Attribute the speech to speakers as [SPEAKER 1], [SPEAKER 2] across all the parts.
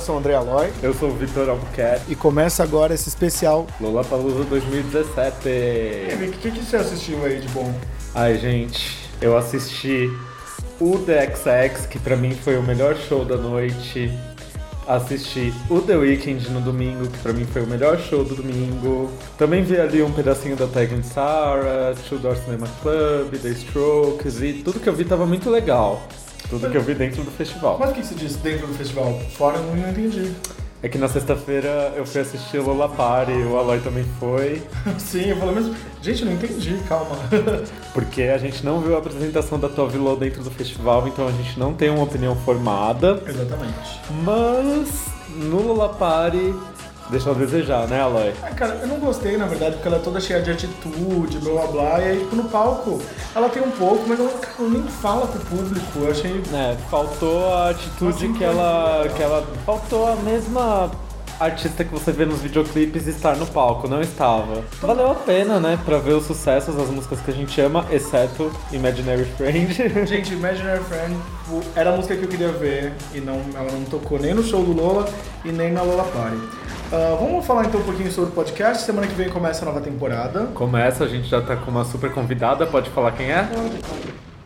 [SPEAKER 1] Sou o André Aloy.
[SPEAKER 2] Eu sou o Vitor Albuquerque.
[SPEAKER 1] E começa agora esse especial
[SPEAKER 2] Lollapalooza 2017.
[SPEAKER 1] E aí, o que, que você assistiu aí de bom?
[SPEAKER 2] Ai, gente, eu assisti o The XX, que pra mim foi o melhor show da noite. Assisti o The Weeknd no domingo, que pra mim foi o melhor show do domingo. Também vi ali um pedacinho da Tegan Sarah, Two Door Cinema Club, The Strokes, e tudo que eu vi tava muito legal. Tudo que eu vi dentro do festival.
[SPEAKER 1] Mas o que você disse dentro do festival? Fora eu não entendi.
[SPEAKER 2] É que na sexta-feira eu fui assistir o Lola Party, o Aloy também foi.
[SPEAKER 1] Sim, eu falei, mas gente, eu não entendi, calma.
[SPEAKER 2] Porque a gente não viu a apresentação da Tove Lo dentro do festival, então a gente não tem uma opinião formada.
[SPEAKER 1] Exatamente.
[SPEAKER 2] Mas no Lola Party deixou a desejar, né, Aloy?
[SPEAKER 1] Ah, cara, eu não gostei, na verdade, porque ela é toda cheia de atitude, blá blá blá, e aí, tipo, no palco, ela tem um pouco, mas ela, cara, nem fala pro público, eu achei...
[SPEAKER 2] É, faltou a atitude que ela, que ela... Faltou a mesma artista que você vê nos videoclipes estar no palco, não estava. Valeu a pena, né, pra ver os sucessos, as músicas que a gente ama, exceto Imaginary Friend.
[SPEAKER 1] Gente, Imaginary Friend era a música que eu queria ver, e não, ela não tocou nem no show do Lola e nem na Lola Party. Uh, vamos falar então um pouquinho sobre o podcast. Semana que vem começa a nova temporada.
[SPEAKER 2] Começa, a gente já tá com uma super convidada, pode falar quem é?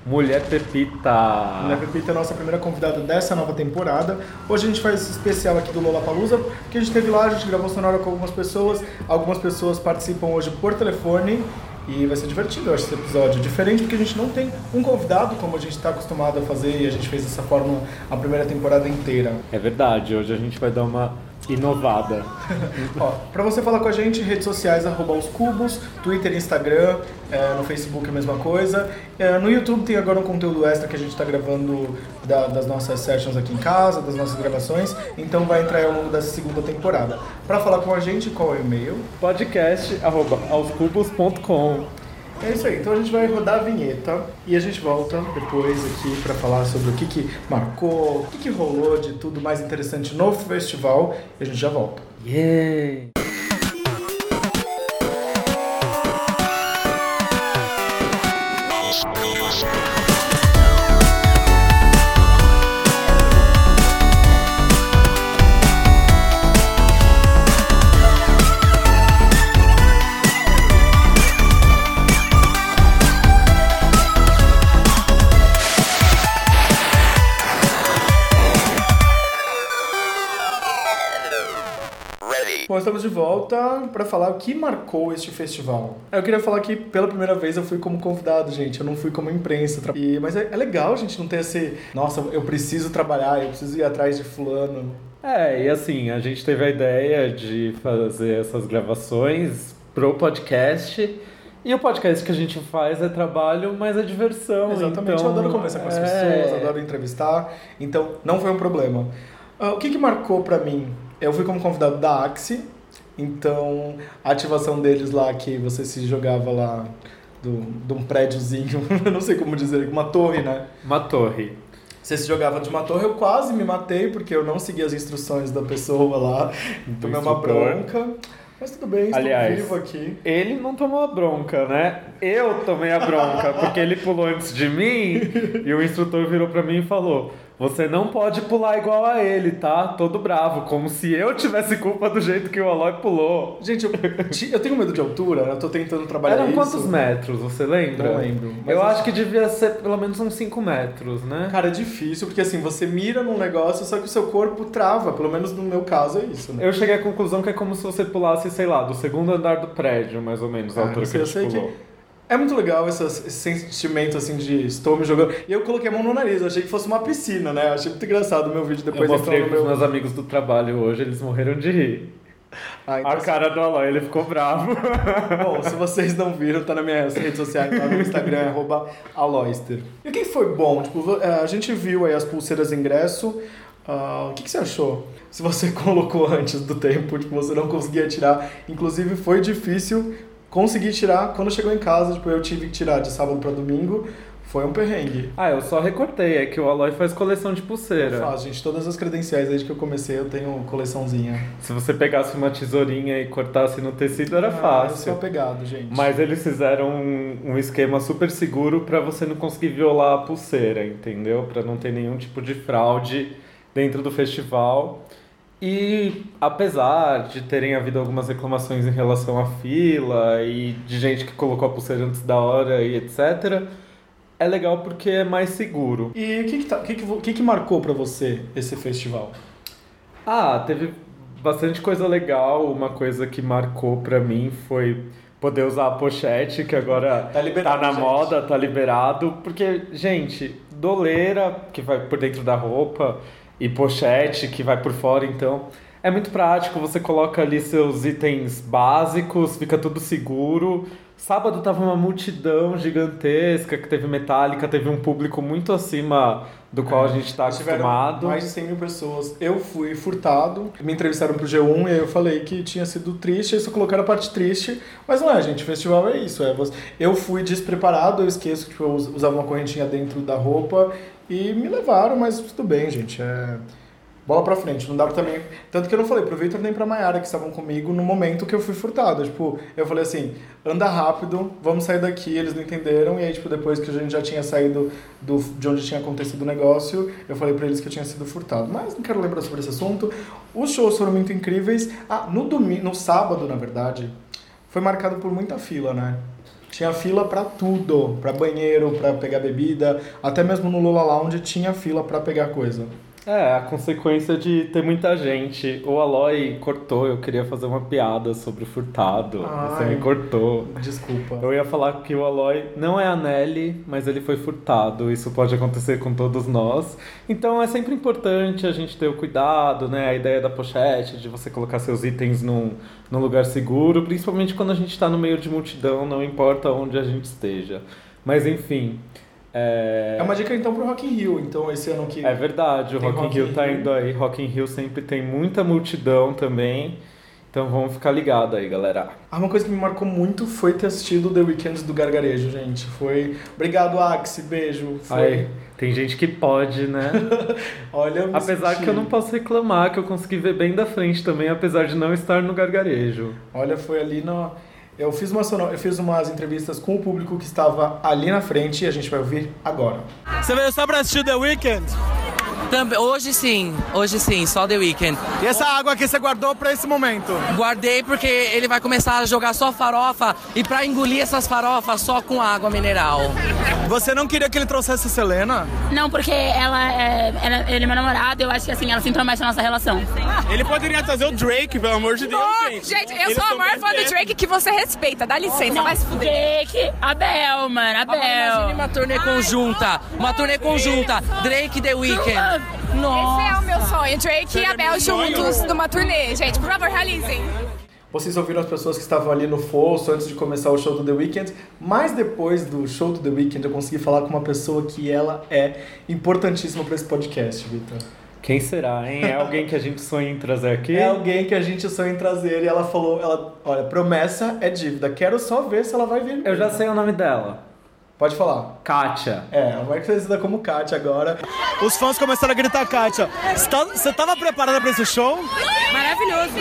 [SPEAKER 2] Mulher Pepita.
[SPEAKER 1] Mulher Pepita é a nossa primeira convidada dessa nova temporada. Hoje a gente faz esse especial aqui do Lollapalooza, que a gente teve lá, a gente gravou sonora com algumas pessoas. Algumas pessoas participam hoje por telefone e vai ser divertido, eu acho, esse episódio. Diferente porque a gente não tem um convidado como a gente está acostumado a fazer e a gente fez dessa forma a primeira temporada inteira.
[SPEAKER 2] É verdade, hoje a gente vai dar uma inovada.
[SPEAKER 1] Ó, pra você falar com a gente, redes sociais, arroba os cubos, Twitter, Instagram, é, no Facebook a mesma coisa. É, no YouTube tem agora um conteúdo extra que a gente está gravando da, das nossas sessions aqui em casa, das nossas gravações, então vai entrar ao longo dessa segunda temporada. Para falar com a gente, qual é o e-mail?
[SPEAKER 2] Podcast arroba aoscubos.com
[SPEAKER 1] é isso aí, então a gente vai rodar a vinheta e a gente volta depois aqui para falar sobre o que, que marcou, o que, que rolou de tudo mais interessante no festival e a gente já volta.
[SPEAKER 2] Yeah!
[SPEAKER 1] Bom, estamos de volta para falar o que marcou este festival. Eu queria falar que pela primeira vez eu fui como convidado, gente. Eu não fui como imprensa. E, mas é, é legal, gente, não ter esse. Nossa, eu preciso trabalhar, eu preciso ir atrás de fulano.
[SPEAKER 2] É, e assim, a gente teve a ideia de fazer essas gravações pro podcast. E o podcast que a gente faz é trabalho, mas é diversão.
[SPEAKER 1] Exatamente,
[SPEAKER 2] então,
[SPEAKER 1] eu adoro conversar com as é... pessoas, adoro entrevistar. Então, não foi um problema. Uh, o que, que marcou para mim? Eu fui como convidado da Axie, então a ativação deles lá, que você se jogava lá do, de um prédiozinho, não sei como dizer, uma torre, né?
[SPEAKER 2] Uma torre.
[SPEAKER 1] Você se jogava de uma torre, eu quase me matei porque eu não segui as instruções da pessoa lá, tomei uma bronca. Mas tudo bem, estou
[SPEAKER 2] Aliás,
[SPEAKER 1] vivo aqui.
[SPEAKER 2] Ele não tomou a bronca, né? Eu tomei a bronca, porque ele pulou antes de mim e o instrutor virou para mim e falou: você não pode pular igual a ele, tá? Todo bravo, como se eu tivesse culpa do jeito que o Aloy pulou.
[SPEAKER 1] Gente, eu, eu tenho medo de altura, eu tô tentando trabalhar
[SPEAKER 2] Eram
[SPEAKER 1] isso.
[SPEAKER 2] quantos metros, você lembra?
[SPEAKER 1] Não lembro.
[SPEAKER 2] eu acho que devia ser pelo menos uns 5 metros, né?
[SPEAKER 1] Cara, é difícil, porque assim, você mira num negócio, só que o seu corpo trava, pelo menos no meu caso é isso, né?
[SPEAKER 2] Eu cheguei à conclusão que é como se você pulasse, sei lá, do segundo andar do prédio, mais ou menos, a
[SPEAKER 1] Ah,
[SPEAKER 2] altura que a
[SPEAKER 1] eu
[SPEAKER 2] gente
[SPEAKER 1] sei
[SPEAKER 2] pulou.
[SPEAKER 1] que é muito legal esse, esse sentimento assim de estou me jogando. E eu coloquei a mão no nariz, eu achei que fosse uma piscina, né? Eu achei muito engraçado o meu vídeo depois
[SPEAKER 2] eu mostrei
[SPEAKER 1] no meu.
[SPEAKER 2] meus amigos do trabalho hoje, eles morreram de rir.
[SPEAKER 1] Ah, então,
[SPEAKER 2] A cara do Aloy, ele ficou bravo.
[SPEAKER 1] Bom, se vocês não viram, tá nas minhas redes sociais, tá no Instagram, é arroba aloyster. E o que foi bom? Tipo, é, a gente viu aí as pulseiras de ingresso. ah, o que, que você achou? Se você colocou antes do tempo, tipo, você não conseguia tirar. Inclusive, foi difícil conseguir tirar. Quando chegou em casa, tipo, eu tive que tirar de sábado para domingo. Foi um perrengue.
[SPEAKER 2] Ah, eu só recortei, é que o Aloy faz coleção de pulseira.
[SPEAKER 1] Faz, gente. Todas as credenciais desde que eu comecei, eu tenho coleçãozinha.
[SPEAKER 2] Se você pegasse uma tesourinha e cortasse no tecido, era
[SPEAKER 1] Ah, Eu
[SPEAKER 2] fácil.
[SPEAKER 1] sou apegado, gente.
[SPEAKER 2] Mas eles fizeram um, um esquema super seguro pra você não conseguir violar a pulseira, entendeu? Pra não ter nenhum tipo de fraude dentro do festival. E apesar de terem havido algumas reclamações em relação à fila e de gente que colocou a pulseira antes da hora e etc., é legal porque é mais seguro.
[SPEAKER 1] E o que que, tá, que, que, que, que marcou pra você esse festival?
[SPEAKER 2] Ah, teve bastante coisa legal. Uma coisa que marcou pra mim foi poder usar a pochete, que agora
[SPEAKER 1] Tá liberado,
[SPEAKER 2] tá na
[SPEAKER 1] gente.
[SPEAKER 2] moda, tá liberado. Porque, gente, doleira, que vai por dentro da roupa, e pochete, que vai por fora, então. É muito prático, você coloca ali seus itens básicos, fica tudo seguro. Sábado tava uma multidão gigantesca que teve metálica, teve um público muito acima do qual a gente tá acostumado.
[SPEAKER 1] mais de 100 mil pessoas. Eu fui furtado, me entrevistaram pro G1 e aí eu falei que tinha sido triste, aí só colocaram a parte triste. Mas não é, gente, festival é isso. É você... Eu fui despreparado, eu esqueço que tipo, eu us- usava uma correntinha dentro da roupa e me levaram, mas tudo bem, gente. É... Bola pra frente, não dá pra também. Tanto que eu não falei pro Victor nem pra Mayara que estavam comigo no momento que eu fui furtado. Tipo, eu falei assim: anda rápido, vamos sair daqui. Eles não entenderam. E aí, tipo, depois que a gente já tinha saído do, de onde tinha acontecido o negócio, eu falei pra eles que eu tinha sido furtado. Mas não quero lembrar sobre esse assunto. Os shows foram muito incríveis. Ah, no domingo, no sábado, na verdade, foi marcado por muita fila, né? Tinha fila pra tudo, pra banheiro, pra pegar bebida, até mesmo no Lula Lounge tinha fila pra pegar coisa.
[SPEAKER 2] É, a consequência de ter muita gente. O Aloy cortou, eu queria fazer uma piada sobre o furtado. Você
[SPEAKER 1] Ai.
[SPEAKER 2] me cortou.
[SPEAKER 1] Desculpa.
[SPEAKER 2] Eu ia falar que o Aloy não é a Nelly, mas ele foi furtado. Isso pode acontecer com todos nós. Então é sempre importante a gente ter o cuidado, né? A ideia da pochete, de você colocar seus itens num, num lugar seguro, principalmente quando a gente está no meio de multidão, não importa onde a gente esteja. Mas enfim. É...
[SPEAKER 1] É uma dica então pro Rock in Rio, então esse ano que
[SPEAKER 2] É verdade, o
[SPEAKER 1] Tem
[SPEAKER 2] Rock in
[SPEAKER 1] Rock
[SPEAKER 2] Rio tá
[SPEAKER 1] Rio.
[SPEAKER 2] indo aí. Rock in Rio sempre tem muita multidão também. Então vamos ficar ligado aí, galera.
[SPEAKER 1] Ah, uma coisa que me marcou muito foi ter assistido The Weeknd do Gargarejo, gente. Foi. Obrigado, Axi, beijo. Foi.
[SPEAKER 2] Aí, tem gente que pode, né?
[SPEAKER 1] Olha, eu
[SPEAKER 2] apesar
[SPEAKER 1] senti-
[SPEAKER 2] que eu não posso reclamar, que eu consegui ver bem da frente também, apesar de não estar no gargarejo.
[SPEAKER 1] Olha, foi ali na. Eu fiz, uma, sono- eu fiz umas entrevistas com o público que estava ali na frente e a gente vai ouvir agora.
[SPEAKER 3] Você veio só pra assistir The Weeknd?
[SPEAKER 4] Também, hoje sim, hoje sim, só The Weeknd.
[SPEAKER 3] E essa água aqui você guardou pra esse momento?
[SPEAKER 4] Guardei porque ele vai começar a jogar só farofa e pra engolir essas farofas só com água mineral.
[SPEAKER 3] Você não queria que ele trouxesse a Selena?
[SPEAKER 5] Não, porque ela é, ela- ele é meu namorado, eu acho que assim, ela se intromete na nossa relação.
[SPEAKER 3] Ele poderia trazer o Drake, pelo amor de Deus,
[SPEAKER 6] Pô, gente, eu sou a maior fã do Drake que você respeita. Dá licença, vai se fuder.
[SPEAKER 5] Drake, Abel, mano,
[SPEAKER 4] Agora imagine
[SPEAKER 5] Abel.
[SPEAKER 4] uma turnê conjunta, uma turnê conjunta, Drake e The Weeknd.
[SPEAKER 6] Esse é
[SPEAKER 4] Nossa.
[SPEAKER 6] o meu sonho. Drake e Abel juntos numa turnê. Gente, por favor, realizem.
[SPEAKER 1] Vocês ouviram as pessoas que estavam ali no fosso antes de começar o show do The Weeknd, mas depois do show do The Weeknd eu consegui falar com uma pessoa que ela é importantíssima para esse podcast, Vitor.
[SPEAKER 2] Quem será, hein? É alguém que a gente sonha em trazer aqui?
[SPEAKER 1] É alguém que a gente sonha em trazer e ela falou, ela, olha, promessa é dívida, quero só ver se ela vai vir.
[SPEAKER 2] Eu já sei o nome dela.
[SPEAKER 1] Pode falar.
[SPEAKER 2] Kátia.
[SPEAKER 1] É, ela vai conhecida como Kátia agora.
[SPEAKER 3] Os fãs começaram a gritar, Kátia. Você tá- Você tava preparada pra esse show?
[SPEAKER 6] Maravilhoso.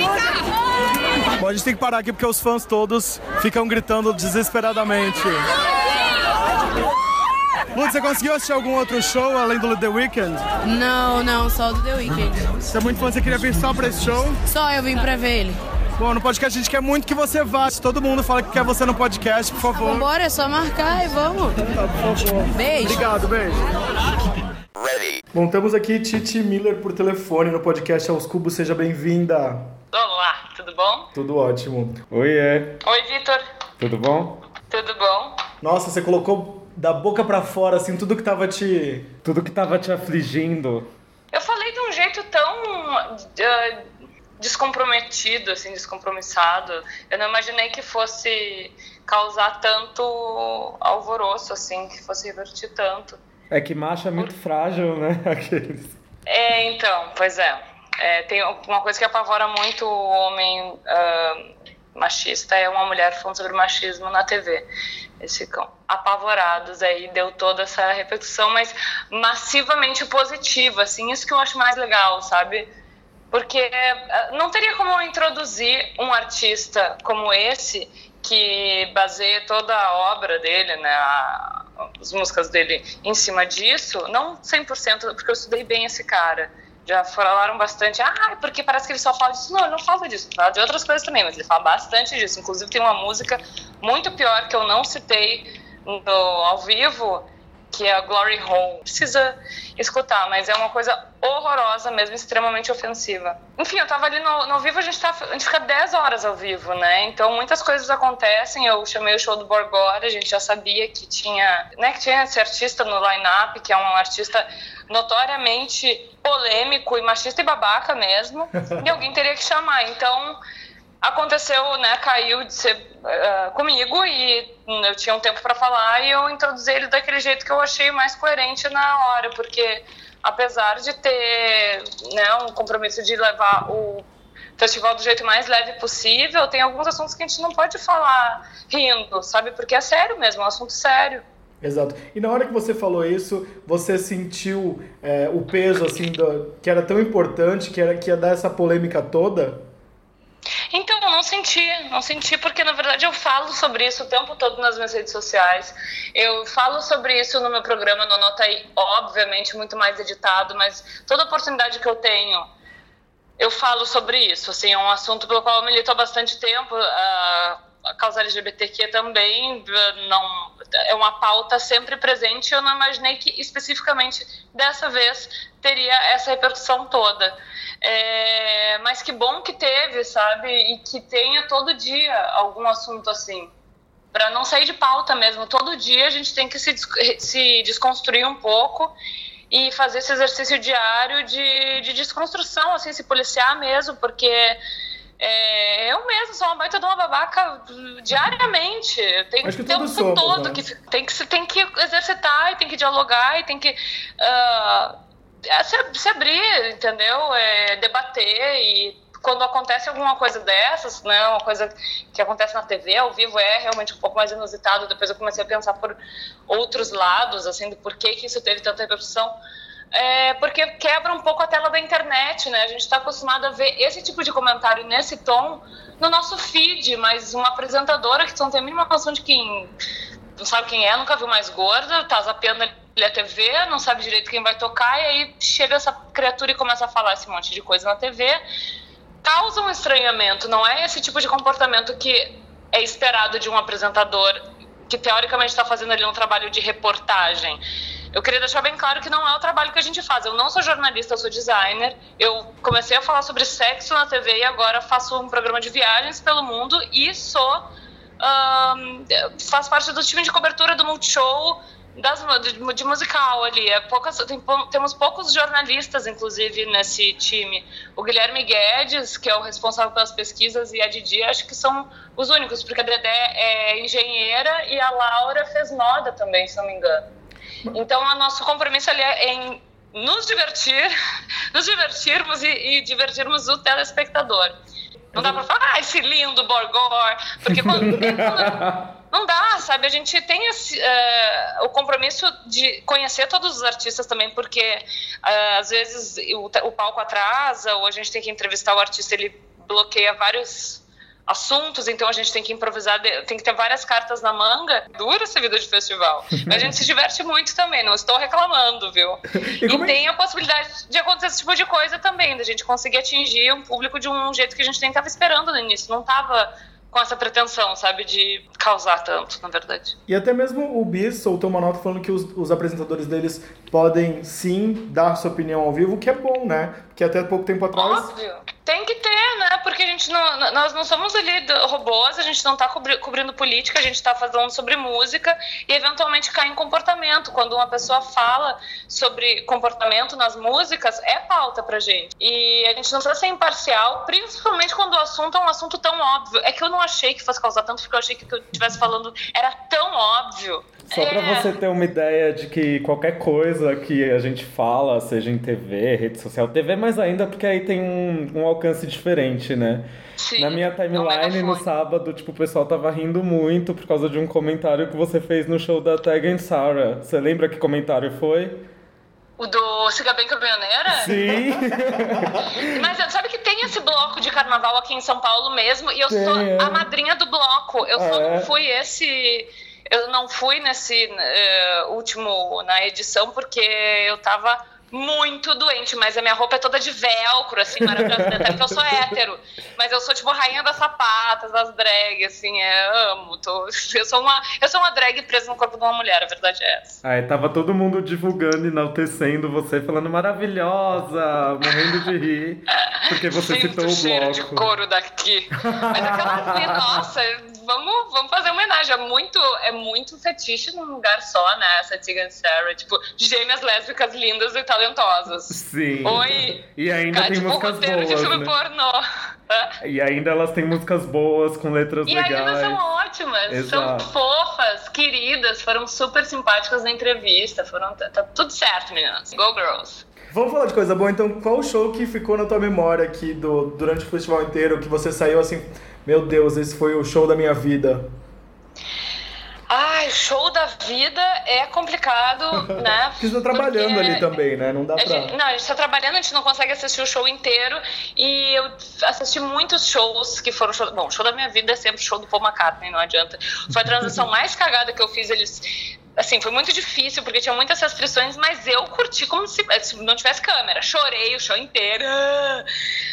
[SPEAKER 3] Bom, a gente tem que parar aqui porque os fãs todos ficam gritando desesperadamente. Lud, você conseguiu assistir algum outro show além do The Weeknd?
[SPEAKER 7] Não, não, só do The Weeknd.
[SPEAKER 3] Você é muito fã, você queria vir só pra esse show?
[SPEAKER 7] Só eu vim pra ver ele.
[SPEAKER 3] Bom, no podcast a gente quer muito que você vá. Se todo mundo fala que quer você no podcast, por favor.
[SPEAKER 7] Vambora, é só marcar e vamos.
[SPEAKER 3] Tá, por favor.
[SPEAKER 7] Beijo.
[SPEAKER 3] Obrigado, beijo.
[SPEAKER 1] Bom, temos aqui Titi Miller por telefone no podcast Aos Cubos, seja bem-vinda.
[SPEAKER 8] Olá, tudo bom?
[SPEAKER 1] Tudo ótimo.
[SPEAKER 2] Oiê,
[SPEAKER 8] Oi, Vitor.
[SPEAKER 2] tudo bom?
[SPEAKER 8] Tudo bom?
[SPEAKER 1] Nossa, você colocou da boca pra fora, assim, tudo que tava te...
[SPEAKER 2] Tudo que tava te afligindo.
[SPEAKER 8] Eu falei de um jeito tão ah, descomprometido, assim, descompromissado. Eu não imaginei que fosse causar tanto alvoroço, assim, que fosse revertir tanto.
[SPEAKER 2] É que macho é muito frágil, né? Aqueles.
[SPEAKER 8] É, então, pois é. É, tem uma coisa que apavora muito o homem ah, machista é uma mulher falando sobre machismo na TV. Eles ficam apavorados aí, deu toda essa repercussão, mas massivamente positiva, assim, isso que eu acho mais legal, sabe? Porque ah, não teria como eu introduzir um artista como esse que baseia toda a obra dele, né, a- as músicas dele em cima disso, não 100%, porque eu estudei bem esse cara. já falaram bastante, ah, porque parece que ele só fala disso. Não, ele não fala disso, fala de outras coisas também, mas ele fala bastante disso. Inclusive tem uma música muito pior que eu não citei no, ao vivo, que é a Glory Hole. Precisa escutar, mas é uma coisa horrorosa mesmo, extremamente ofensiva. Enfim, eu tava ali no, no ao vivo, a gente, tá, a gente fica 10 horas ao vivo, né? Então muitas coisas acontecem. Eu chamei o show do Borgora, a gente já sabia que tinha, né, que tinha esse artista no line-up, que é um artista notoriamente polêmico e machista e babaca mesmo, e alguém teria que chamar. Então aconteceu, né, caiu de ser uh, comigo e eu tinha um tempo para falar e eu introduzi ele daquele jeito que eu achei mais coerente na hora, porque apesar de ter, né, um compromisso de levar o festival do jeito mais leve possível, tem alguns assuntos que a gente não pode falar rindo, sabe? Porque é sério mesmo, é um assunto sério.
[SPEAKER 1] Exato. E na hora que você falou isso, você sentiu é, o peso, assim, do, que era tão importante, que, era, que ia dar essa polêmica toda?
[SPEAKER 8] Então, eu não senti, não senti porque na verdade eu falo sobre isso o tempo todo nas minhas redes sociais. Eu falo sobre isso no meu programa, no Nota aí, obviamente muito mais editado, mas toda oportunidade que eu tenho, eu falo sobre isso. Assim, é um assunto pelo qual eu milito há bastante tempo. A, a causa LGBTQ também não é uma pauta sempre presente. Eu não imaginei que especificamente dessa vez teria essa repercussão toda. É, mas que bom que teve, sabe? E que tenha todo dia algum assunto assim. Para não sair de pauta mesmo. Todo dia a gente tem que se, se desconstruir um pouco e fazer esse exercício diário de, de desconstrução, assim, se policiar mesmo, porque é, eu mesmo sou uma baita de uma babaca diariamente. Tem
[SPEAKER 1] Acho que
[SPEAKER 8] o tempo
[SPEAKER 1] somos,
[SPEAKER 8] todo
[SPEAKER 1] né?
[SPEAKER 8] que tem que tem que exercitar e tem que dialogar e tem que uh, se, se, abrir, entendeu? É, debater e quando acontece alguma coisa dessas, né, uma coisa que acontece na TV ao vivo é realmente um pouco mais inusitado. Depois eu comecei a pensar por outros lados, assim, do porquê que isso teve tanta repercussão. É porque quebra um pouco a tela da internet, né? A gente está acostumado a ver esse tipo de comentário nesse tom no nosso feed, mas uma apresentadora que não tem a mínima noção de quem não sabe quem é, nunca viu mais gorda, tá zapeando a TV, não sabe direito quem vai tocar, e aí chega essa criatura e começa a falar esse monte de coisa na TV, causa um estranhamento. Não é esse tipo de comportamento que é esperado de um apresentador que teoricamente está fazendo ali um trabalho de reportagem. Eu queria deixar bem claro que não é o trabalho que a gente faz. Eu não sou jornalista, eu sou designer. Eu comecei a falar sobre sexo na TV e agora faço um programa de viagens pelo mundo e sou um, faço parte do time de cobertura do Multishow das, de, de musical ali. É poucas, tem, temos poucos jornalistas, inclusive, nesse time. O Guilherme Guedes, que é o responsável pelas pesquisas, e a Didi, acho que são os únicos, porque a Dedé é engenheira e a Laura fez moda também, se não me engano. Então, o nosso compromisso ali é em nos divertir, nos divertirmos e, e divertirmos o telespectador. Não dá pra falar, ah, esse lindo Borgor, porque quando, não dá, sabe? A gente tem esse, uh, o compromisso de conhecer todos os artistas também, porque uh, às vezes o, o palco atrasa, ou a gente tem que entrevistar o artista, ele bloqueia vários assuntos, então a gente tem que improvisar, tem que ter várias cartas na manga. Dura essa vida de festival. Mas a gente se diverte muito também, não estou reclamando, viu? E, e tem a possibilidade de acontecer esse tipo de coisa também, da gente conseguir atingir um público de um jeito que a gente nem estava esperando no início. Não estava com essa pretensão, sabe, de causar tanto, na verdade.
[SPEAKER 1] E até mesmo o Bis soltou uma nota falando que os, os apresentadores deles podem sim dar sua opinião ao vivo, o que é bom, né? Porque até pouco tempo atrás.
[SPEAKER 8] Óbvio. Tem que ter, né? Porque a gente não. Nós não somos ali robôs, a gente não está cobri, cobrindo política, a gente está falando sobre música e eventualmente cai em comportamento. Quando uma pessoa fala sobre comportamento nas músicas, é pauta pra gente. E a gente não precisa ser imparcial, principalmente quando o assunto é um assunto tão óbvio. É que eu não achei que fosse causar tanto, porque eu achei que o que eu estivesse falando era tão óbvio.
[SPEAKER 2] Só é... para você ter uma ideia de que qualquer coisa que a gente fala, seja em TV, rede social, TV mais ainda porque aí tem um, um alcance diferente, né?
[SPEAKER 8] Sim,
[SPEAKER 2] Na minha timeline no sábado, tipo, o pessoal tava rindo muito por causa de um comentário que você fez no show da Tag and Sarah. Você lembra que comentário foi?
[SPEAKER 8] O do Siga Bem Caminhoneira?
[SPEAKER 2] Sim!
[SPEAKER 8] Mas sabe que tem esse bloco de carnaval aqui em São Paulo mesmo, e eu tem, sou é. a madrinha do bloco. Eu só é. não fui esse eu não fui nesse uh, último, na edição, porque eu tava muito doente, mas a minha roupa é toda de velcro, assim, maravilhosa, até porque eu sou hétero. Mas eu sou, tipo, rainha das sapatas, das drags, assim, é, amo. Tô, eu, sou uma, eu sou uma drag presa no corpo de uma mulher, a verdade é essa.
[SPEAKER 2] Aí tava todo mundo divulgando, enaltecendo você, falando maravilhosa, morrendo de rir, porque você
[SPEAKER 8] Sinto
[SPEAKER 2] citou o
[SPEAKER 8] cheiro de
[SPEAKER 2] bloco.
[SPEAKER 8] couro daqui. Mas aquela ali, nossa, vamos, vamos fazer homenagem. É muito, é muito fetiche num lugar só, né? Essa Tegan Sarah, tipo, gêmeas lésbicas lindas e talentosas.
[SPEAKER 2] Sim.
[SPEAKER 8] Oi.
[SPEAKER 2] E ainda
[SPEAKER 8] Cara,
[SPEAKER 2] tem
[SPEAKER 8] tipo,
[SPEAKER 2] músicas
[SPEAKER 8] de
[SPEAKER 2] boas,
[SPEAKER 8] filme
[SPEAKER 2] né?
[SPEAKER 8] pornô.
[SPEAKER 2] E ainda elas têm músicas boas, com letras
[SPEAKER 8] E
[SPEAKER 2] legais.
[SPEAKER 8] ainda são ótimas,
[SPEAKER 2] Exato.
[SPEAKER 8] são fofas, queridas, foram super simpáticas na entrevista, foram tá, tá tudo certo, meninas. Go girls.
[SPEAKER 1] Vamos falar de coisa boa, então qual o show que ficou na tua memória aqui do, durante o festival inteiro, que você saiu assim, meu Deus, esse foi o show da minha vida?
[SPEAKER 8] Ai, show da vida é complicado, né?
[SPEAKER 1] Porque você tá trabalhando ali também, né? Não dá pra...
[SPEAKER 8] gente, não, a gente tá trabalhando, a gente não consegue assistir o show inteiro. E eu assisti muitos shows que foram show. Bom, show da minha vida é sempre show do Paul McCartney, não adianta. Foi a transição mais cagada que eu fiz. Eles. Assim, foi muito difícil, porque tinha muitas restrições, mas eu curti como se, se não tivesse câmera. Chorei o show inteiro.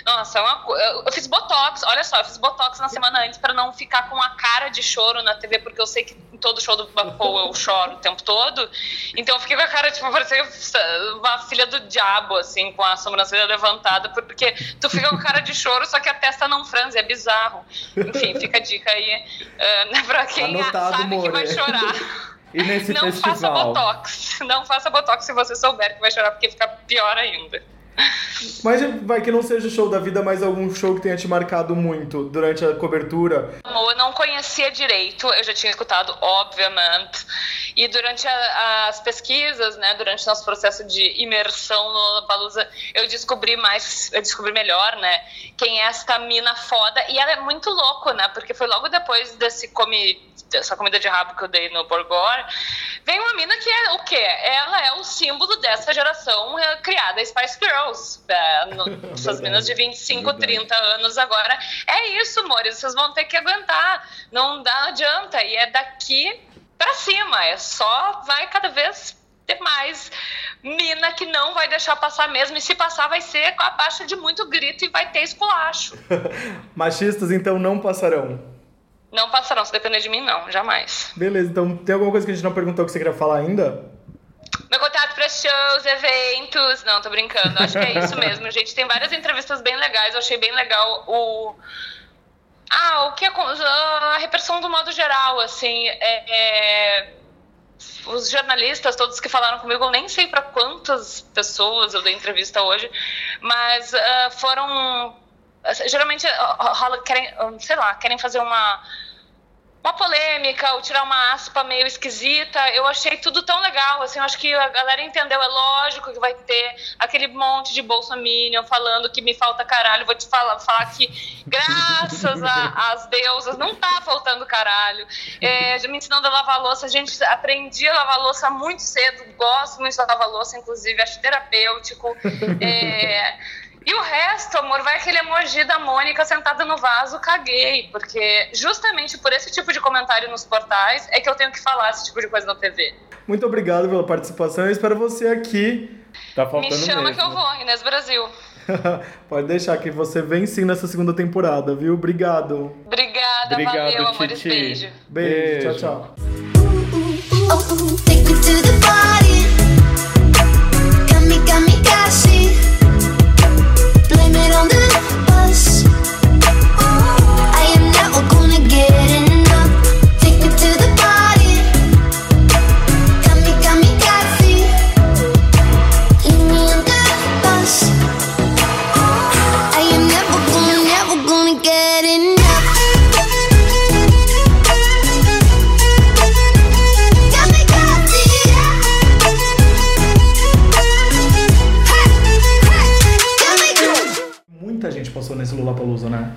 [SPEAKER 8] Nossa, é uma, eu, fiz botox, olha só, eu fiz botox na semana antes pra não ficar com a cara de choro na TV, porque eu sei que em todo show do Paul eu choro o tempo todo. Então eu fiquei com a cara, tipo, parecia uma filha do diabo, assim, com a sobrancelha levantada, porque tu fica com cara de choro, só que a testa não franze, é bizarro. Enfim, fica a dica aí uh, pra quem
[SPEAKER 1] Anotado,
[SPEAKER 8] sabe que
[SPEAKER 1] More.
[SPEAKER 8] vai chorar.
[SPEAKER 2] E nesse
[SPEAKER 8] não faça
[SPEAKER 2] festival?
[SPEAKER 8] botox. Não faça botox se você souber que vai chorar, porque fica pior ainda.
[SPEAKER 1] Mas vai que não seja o show da vida, mas algum show que tenha te marcado muito durante a cobertura.
[SPEAKER 8] Eu não conhecia direito, eu já tinha escutado, obviamente. E durante a- as pesquisas, né, durante nosso processo de imersão no Lollapalooza, eu descobri mais, eu descobri melhor, né, quem é esta mina foda. E ela é muito louco, né, porque foi logo depois desse come, dessa comida de rabo que eu dei no Borgor, vem uma mina que é o quê? Ela é o símbolo dessa geração eh, criada Spice Girls. É, no- essas minas de 25, 30 anos agora. É isso, amores, vocês vão ter que aguentar. Não dá, não adianta. E é daqui pra cima. É só, vai cada vez ter mais mina que não vai deixar passar mesmo. E se passar, vai ser com a baixa de muito grito e vai ter esculacho.
[SPEAKER 1] Machistas, então, não passarão.
[SPEAKER 8] Não passarão, se depender de mim, não, jamais.
[SPEAKER 1] Beleza, então tem alguma coisa que a gente não perguntou que você queria falar ainda?
[SPEAKER 8] Meu contato para shows, eventos. Não, tô brincando. Acho que é isso mesmo, gente. Tem várias entrevistas bem legais. Eu achei bem legal o. Ah, o que é. A repressão do modo geral, assim. É, é, Os jornalistas, todos que falaram comigo, eu nem sei para quantas pessoas eu dei entrevista hoje, mas ah, foram. Geralmente rola, querem, ah, sei lá, querem fazer uma uma polêmica ou tirar uma aspa meio esquisita. Eu achei tudo tão legal, assim, eu acho que a galera entendeu, é lógico que vai ter aquele monte de bolsominion falando que me falta caralho. Vou te falar, falar que graças às deusas não tá faltando caralho. É, me ensinando a lavar louça, a gente aprendi a lavar louça muito cedo, gosto muito de lavar louça, inclusive, acho terapêutico. É, e o resto, amor, vai aquele emoji da Mônica sentada no vaso, caguei. Porque justamente por esse tipo de comentário nos portais é que eu tenho que falar esse tipo de coisa na TV.
[SPEAKER 1] Muito obrigado pela participação. Eu espero você aqui.
[SPEAKER 2] Tá
[SPEAKER 8] Me
[SPEAKER 2] faltando
[SPEAKER 8] chama
[SPEAKER 2] mesmo.
[SPEAKER 8] que eu vou, Inês Brasil.
[SPEAKER 1] Pode deixar que você vem sim nessa segunda temporada, viu? Obrigado.
[SPEAKER 8] Obrigada,
[SPEAKER 2] Obrigado,
[SPEAKER 8] valeu, amores,
[SPEAKER 2] Titi.
[SPEAKER 8] beijo.
[SPEAKER 1] Beijo,
[SPEAKER 2] Beijo.
[SPEAKER 1] tchau, tchau.
[SPEAKER 9] Take me to the party. Got me, got me gassy.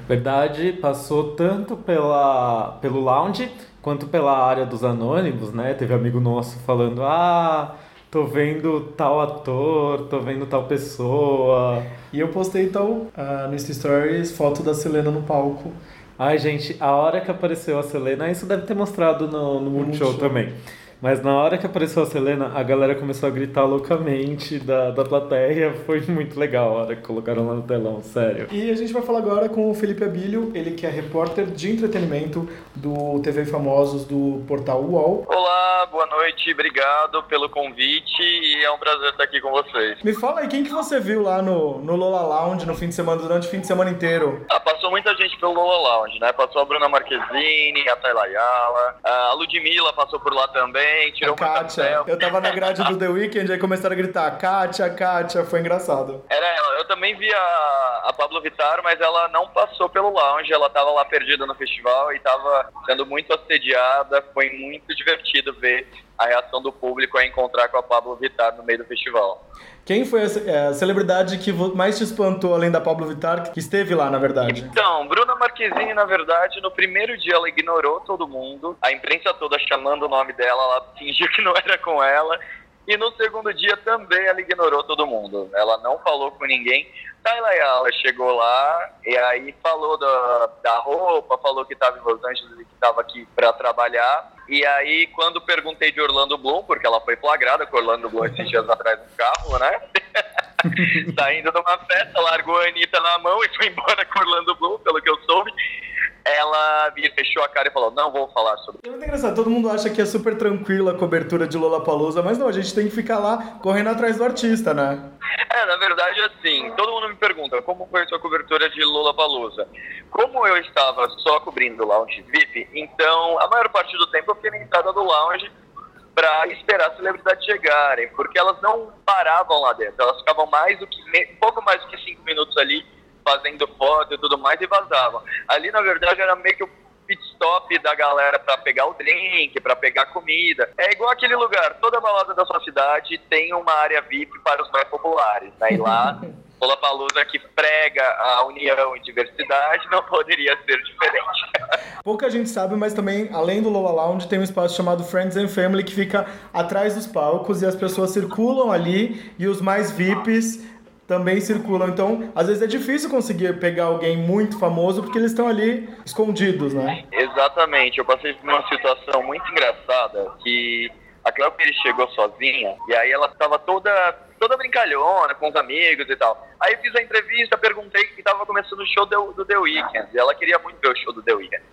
[SPEAKER 2] Verdade, passou tanto pela, pelo lounge quanto pela área dos anônimos, né? Teve amigo nosso falando, ah, tô vendo tal ator, tô vendo tal pessoa.
[SPEAKER 1] E eu postei então ah, no Insta Stories foto da Selena no palco.
[SPEAKER 2] Ai, gente, a hora que apareceu a Selena, isso deve ter mostrado no, no Multishow
[SPEAKER 1] Multishow.
[SPEAKER 2] também. Mas na hora que apareceu a Selena, a galera começou a gritar loucamente da, da plateia. Foi muito legal a hora que colocaram lá no telão, sério.
[SPEAKER 1] E a gente vai falar agora com o Felipe Abílio, ele que é repórter de entretenimento do TV Famosos do portal UOL.
[SPEAKER 10] Olá, boa noite, obrigado pelo convite e é um prazer estar aqui com vocês.
[SPEAKER 1] Me fala aí, quem que você viu lá no, no Lola Lounge no fim de semana, durante o fim de semana inteiro?
[SPEAKER 10] Ah, passou muita gente pelo Lola Lounge, né? Passou a Bruna Marquezine, a Tayla Ayala, a Ludmilla passou por lá também, tirou
[SPEAKER 1] A Kátia. Eu tava na grade do The Weeknd, aí começaram a gritar, Kátia, Kátia, foi engraçado.
[SPEAKER 10] Era ela. Eu também vi a, a Pablo Vittar, mas ela não passou pelo lounge, ela tava lá perdida no festival e tava sendo muito assediada. Foi muito divertido ver a reação do público a encontrar com a Pablo Vittar no meio do festival.
[SPEAKER 1] Quem foi a, é, a celebridade que mais te espantou, além da Pablo Vittar, que esteve lá, na verdade?
[SPEAKER 10] Então, Bruna Marquezine, na verdade, no primeiro dia ela ignorou todo mundo, a imprensa toda chamando o nome dela, ela fingiu que não era com ela. E no segundo dia também ela ignorou todo mundo. Ela não falou com ninguém. Tayla Ayala chegou lá e aí falou da, da roupa, falou que estava em Los Angeles e que estava aqui para trabalhar. E aí, quando perguntei de Orlando Bloom, porque ela foi flagrada com Orlando Bloom esses dias atrás no carro, né? Saindo de uma festa, largou a Anitta na mão e foi embora com Orlando Bloom, pelo que eu soube. Ela me fechou a cara e falou: Não vou falar sobre
[SPEAKER 1] É muito engraçado, todo mundo acha que é super tranquila a cobertura de Lollapalooza, mas não, a gente tem que ficar lá correndo atrás do artista, né?
[SPEAKER 10] É, na verdade, assim, todo mundo me pergunta como foi a sua cobertura de Lollapalooza. Como eu estava só cobrindo o lounge VIP, então a maior parte do tempo eu fiquei na entrada do lounge para esperar as celebridades chegarem, porque elas não paravam lá dentro, elas ficavam mais do que pouco mais do que cinco minutos ali fazendo foto e tudo mais e vazavam. Ali, na verdade, era meio que o pit stop da galera para pegar o drink, para pegar comida. É igual aquele lugar, toda balada da sua cidade tem uma área VIP para os mais populares, né? E lá, Lollapalooza que prega a união e diversidade não poderia ser diferente.
[SPEAKER 1] Pouca gente sabe, mas também, além do Lola Lounge, tem um espaço chamado Friends and Family que fica atrás dos palcos e as pessoas circulam ali e os mais VIPs também circulam. Então, às vezes é difícil conseguir pegar alguém muito famoso porque eles estão ali escondidos, né?
[SPEAKER 10] Exatamente, eu passei por uma situação muito engraçada que a Pires chegou sozinha e aí ela estava toda toda brincalhona com os amigos e tal. Aí fiz a entrevista, perguntei que estava começando o show do, do The Weeknd e ela queria muito ver o show do The Weeknd.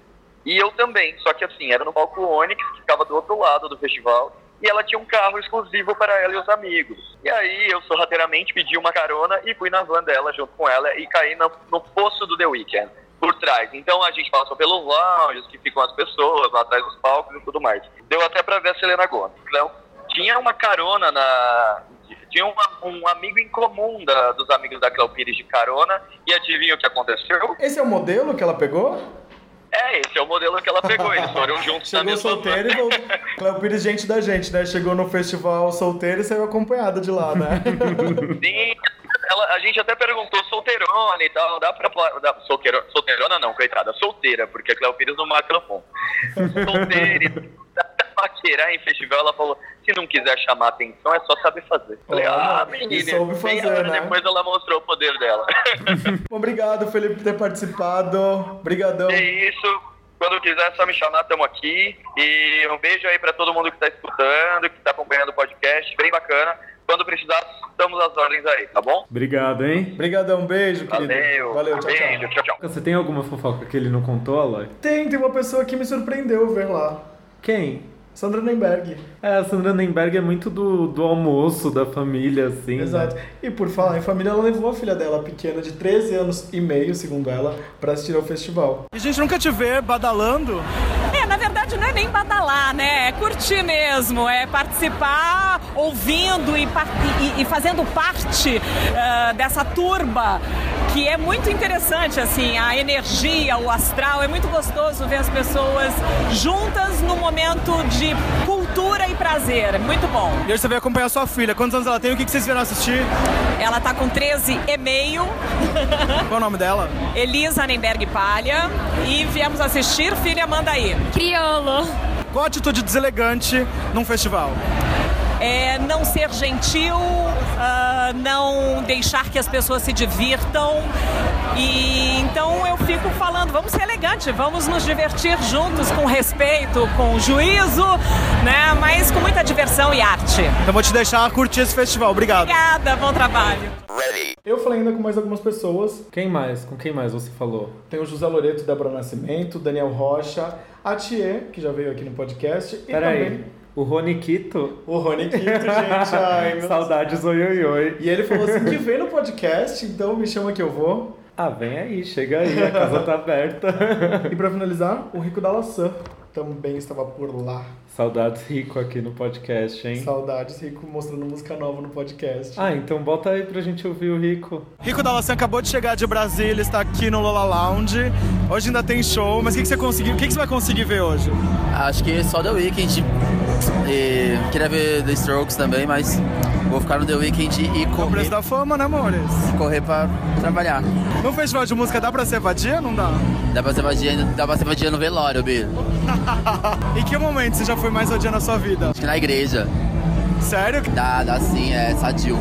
[SPEAKER 10] E eu também, só que assim, era no palco Onyx, que ficava do outro lado do festival, e ela tinha um carro exclusivo para ela e os amigos. E aí eu sorrateiramente pedi uma carona e fui na van dela junto com ela e caí no, no poço do The Weeknd, por trás. Então a gente passou pelos lounges que ficam as pessoas lá atrás dos palcos e tudo mais. Deu até para ver a Selena Gomez. Então, tinha uma carona na. Tinha uma- um amigo em comum da- dos amigos da Cléo Pires de carona, e adivinha o que aconteceu?
[SPEAKER 1] Esse é o modelo que ela pegou?
[SPEAKER 10] É, esse é o modelo que ela pegou. Eles foram juntos na
[SPEAKER 1] Chegou
[SPEAKER 10] mesma
[SPEAKER 1] solteira
[SPEAKER 10] van.
[SPEAKER 1] e voltou. Cléo Pires, gente da gente, né? Chegou no festival solteira e saiu acompanhada de lá, né?
[SPEAKER 10] Sim, ela- a gente até perguntou solteirona e tal, dá pra... Dá, solteiro, solteirona não, coitada, solteira, porque a Cléo Pires não marca no fundo. Solteira e pra paquerar em festival, ela falou, se não quiser chamar atenção, é só saber fazer. Falei, ah,
[SPEAKER 1] e
[SPEAKER 10] menina,
[SPEAKER 1] soube fazer,
[SPEAKER 10] hora
[SPEAKER 1] né?
[SPEAKER 10] depois ela mostrou o poder dela.
[SPEAKER 1] Obrigado, Felipe, por ter participado. Obrigadão.
[SPEAKER 10] É isso. Quando quiser, é só me chamar, estamos aqui. E um beijo aí pra todo mundo que tá escutando, que tá acompanhando o podcast, bem bacana. Quando precisar, estamos às ordens aí, tá bom?
[SPEAKER 2] Obrigado, hein?
[SPEAKER 1] Obrigadão, beijo, querido.
[SPEAKER 10] Valeu.
[SPEAKER 1] Valeu, tchau, tchau.
[SPEAKER 10] beijo, tchau, tchau.
[SPEAKER 2] Você tem alguma fofoca que ele não contou, Aloy?
[SPEAKER 1] Tem, tem uma pessoa que me surpreendeu ver lá.
[SPEAKER 2] Quem?
[SPEAKER 1] Sandra Nemberg.
[SPEAKER 2] É, a Sandra Nemberg é muito do, do almoço da família, assim. né?
[SPEAKER 1] Exato. E por falar em família, ela levou a filha dela, pequena, de 13 anos e meio, segundo ela, pra assistir ao festival.
[SPEAKER 3] E a gente nunca te vê badalando.
[SPEAKER 6] É, na verdade não é nem badalar, né? É curtir mesmo, é participar ouvindo e, e- e fazendo parte ah, dessa turba que é muito interessante, assim, a energia, o astral, é muito gostoso ver as pessoas juntas num momento de cultura e prazer, é muito bom.
[SPEAKER 3] E hoje você veio acompanhar sua filha. Quantos anos ela tem? O que que vocês vieram assistir?
[SPEAKER 6] Ela tá com 13 e meio,
[SPEAKER 3] Qual é o nome dela?
[SPEAKER 6] Elisa Nemberg Palha, e viemos assistir Filha Manda Aí.
[SPEAKER 5] Criolo.
[SPEAKER 3] Qual a atitude deselegante num festival?
[SPEAKER 6] É, não ser gentil, ah, não deixar que as pessoas se divirtam. E então eu fico falando, vamos ser elegantes, vamos nos divertir juntos com respeito, com juízo, né? Mas com muita diversão e arte.
[SPEAKER 1] Então vou te deixar curtir esse festival. Obrigado.
[SPEAKER 6] Obrigada, bom trabalho.
[SPEAKER 11] Eu falei ainda com mais algumas pessoas.
[SPEAKER 2] Quem mais? Com quem mais você falou?
[SPEAKER 11] Tem o José Loreto, Débora Nascimento, Daniel Rocha, a Thier, que já veio aqui no podcast. E
[SPEAKER 2] Peraí.
[SPEAKER 11] também
[SPEAKER 2] O Rony Quito?
[SPEAKER 11] o Rony Quito, gente. Ai, meu
[SPEAKER 2] Saudades, oi, oi, oi.
[SPEAKER 11] E ele falou assim que vem no podcast, então me chama que eu vou.
[SPEAKER 2] Ah, vem aí, chega aí, a casa tá aberta.
[SPEAKER 11] E pra finalizar, o Rico da Laçã também estava por lá.
[SPEAKER 2] Saudades Rico aqui no podcast, hein?
[SPEAKER 11] Saudades, Rico mostrando música nova no podcast.
[SPEAKER 2] Ah, então bota aí pra gente ouvir o Rico.
[SPEAKER 1] Rico Dalassan acabou de chegar de Brasília, está aqui no Lola Lounge. Hoje ainda tem show, mas o que, que você conseguiu? O que, que você vai conseguir ver hoje?
[SPEAKER 12] Acho que só The Weeknd. E queria ver The Strokes também, mas vou ficar no The Weeknd e
[SPEAKER 1] É o preço
[SPEAKER 12] correr,
[SPEAKER 1] da fama, né, amores?
[SPEAKER 12] correr pra trabalhar.
[SPEAKER 1] No festival de música dá pra ser vadia? Não dá?
[SPEAKER 12] Dá pra ser vadia, dá pra ser vadia no velório, Bi.
[SPEAKER 1] em que momento você já foi mais vadia na sua vida?
[SPEAKER 12] Acho que na igreja.
[SPEAKER 1] Sério?
[SPEAKER 12] Dá, dá sim, é sadio.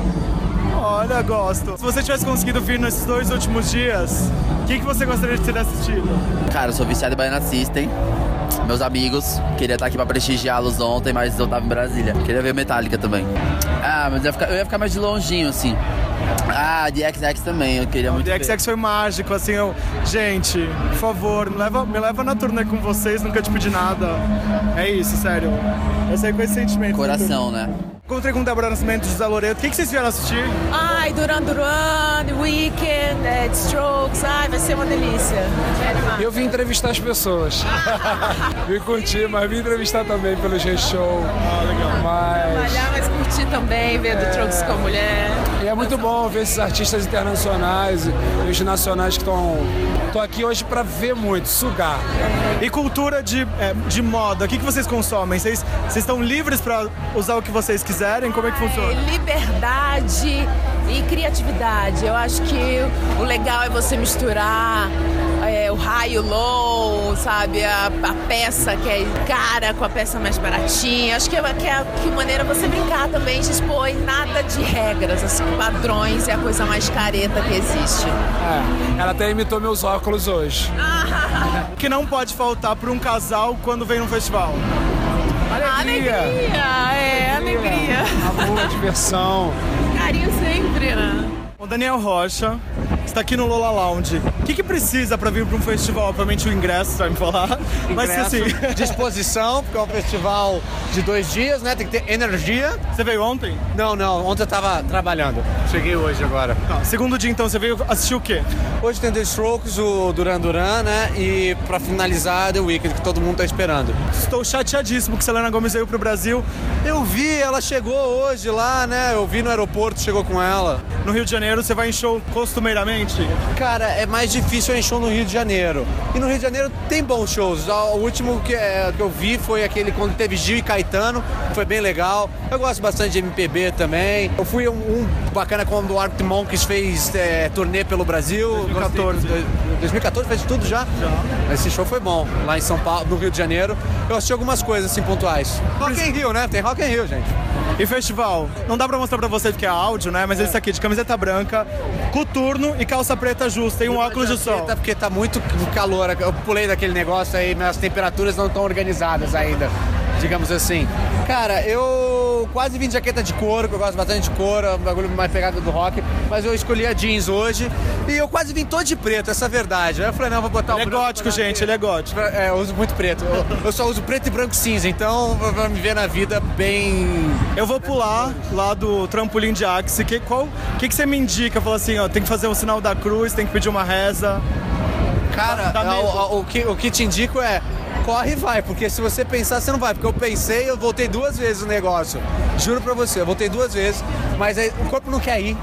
[SPEAKER 1] Olha, gosto. Se você tivesse conseguido vir nesses dois últimos dias, o que, que você gostaria de ter assistido?
[SPEAKER 12] Cara, eu sou viciado em Baiana System. Meus amigos, queria estar aqui pra prestigiá-los ontem, mas eu tava em Brasília. Queria ver Metallica também. Ah, mas eu ia ficar, eu ia ficar mais de longinho, assim. Ah, The XX também, eu queria muito
[SPEAKER 1] The
[SPEAKER 12] ver.
[SPEAKER 1] XX foi mágico, assim, eu... Gente, por favor, me leva, me leva na turnê com vocês, nunca te pedi nada. É isso, sério. Eu sei com esse sentimento.
[SPEAKER 12] Coração, né?
[SPEAKER 1] Encontrei com o Débora Nascimento e José Loreto. O que, que vocês vieram assistir?
[SPEAKER 13] Ai, Duran Duran, The Weeknd, é, The Strokes, ai, vai ser uma delícia.
[SPEAKER 14] Eu vim entrevistar as pessoas. vim curtir, mas vim entrevistar também pelo G-Show. Ah, legal. Mas...
[SPEAKER 13] Trabalhar, mas curtir também, ver The Strokes com a mulher.
[SPEAKER 14] E é muito bom ver esses artistas internacionais e os nacionais que estão Tô aqui hoje pra ver muito, sugar.
[SPEAKER 1] E cultura de, é, de moda, o que, que vocês consomem? Vocês, vocês estão livres pra usar o que vocês quiserem? Como é que funciona?
[SPEAKER 13] Liberdade e criatividade. Eu acho que o legal é você misturar é, o high e o low, sabe? A, a peça que é cara com a peça mais baratinha. Acho que é, que é que maneira você brincar também, de expor nada de regras, assim, padrões é a coisa mais careta que existe.
[SPEAKER 14] É, ela até imitou meus óculos hoje.
[SPEAKER 1] O que não pode faltar para um casal quando vem num festival?
[SPEAKER 14] Alegria.
[SPEAKER 13] Alegria, é, alegria.
[SPEAKER 14] Amor, diversão.
[SPEAKER 13] Carinho sempre, né?
[SPEAKER 1] O Daniel Rocha está aqui no Lola Lounge. O que, que precisa para vir para um festival? Obviamente o ingresso, você vai me falar. Mas
[SPEAKER 15] Ingresso,
[SPEAKER 1] assim.
[SPEAKER 15] disposição, porque é um festival de dois dias, né? Tem que ter energia.
[SPEAKER 1] Você veio ontem?
[SPEAKER 15] Não, não. Ontem eu tava trabalhando. Cheguei hoje agora.
[SPEAKER 1] Não, segundo dia então, você veio assistir o quê?
[SPEAKER 15] Hoje tem The Strokes, o Duran Duran, né? E pra finalizar, The Weeknd, que todo mundo tá esperando.
[SPEAKER 1] Estou chateadíssimo que Selena Gomes veio pro Brasil.
[SPEAKER 15] Eu vi, ela chegou hoje lá, né? Eu vi no aeroporto, chegou com ela.
[SPEAKER 1] No Rio de Janeiro, você vai em show costumeiramente?
[SPEAKER 15] Cara, é mais difícil em show no Rio de Janeiro. E no Rio de Janeiro tem bons shows. O último que, é, que eu vi foi aquele quando teve Gil e Caetano, foi bem legal. Eu gosto bastante de MPB também. Eu fui um, um bacana quando o Arctic Monkeys fez é, turnê pelo Brasil.
[SPEAKER 1] 2014.
[SPEAKER 15] Gostei- 2014 fez tudo já? Já. Esse show foi bom. Lá em São Paulo, no Rio de Janeiro. Eu assisti algumas coisas assim pontuais. Rock in Rio, né? Tem Rock in Rio, gente.
[SPEAKER 1] E festival? Não dá pra mostrar pra você porque é áudio, né? Mas ele está aqui de camiseta branca, coturno e calça preta justa. Tem um óculos de sol.
[SPEAKER 15] Porque tá muito calor. Eu pulei daquele negócio aí, mas as temperaturas não estão organizadas ainda, digamos assim. Cara, eu quase vim de jaqueta de couro, que eu gosto bastante de couro, é um bagulho mais pegado do rock, mas eu escolhi a jeans hoje e eu quase vim todo de preto, essa é a verdade. Aí eu falei, não, vou botar
[SPEAKER 1] Ele
[SPEAKER 15] o
[SPEAKER 1] é gótico, gente, ele é gótico.
[SPEAKER 15] É, eu uso muito preto. Eu, eu só uso preto e branco e cinza, então vai me ver na vida bem.
[SPEAKER 1] Eu vou pular lá do trampolim de Axe. Que, qual, que, que você me indica? Fala assim, ó, tem que fazer o sinal da cruz, tem que pedir uma reza.
[SPEAKER 15] Cara,
[SPEAKER 1] Dá
[SPEAKER 15] é,
[SPEAKER 1] medo.
[SPEAKER 15] o, o que, o que te indico é corre e vai, porque se você pensar, você não vai. Porque eu pensei, eu voltei duas vezes o negócio. Juro pra você, eu voltei duas vezes, mas aí o corpo não quer ir.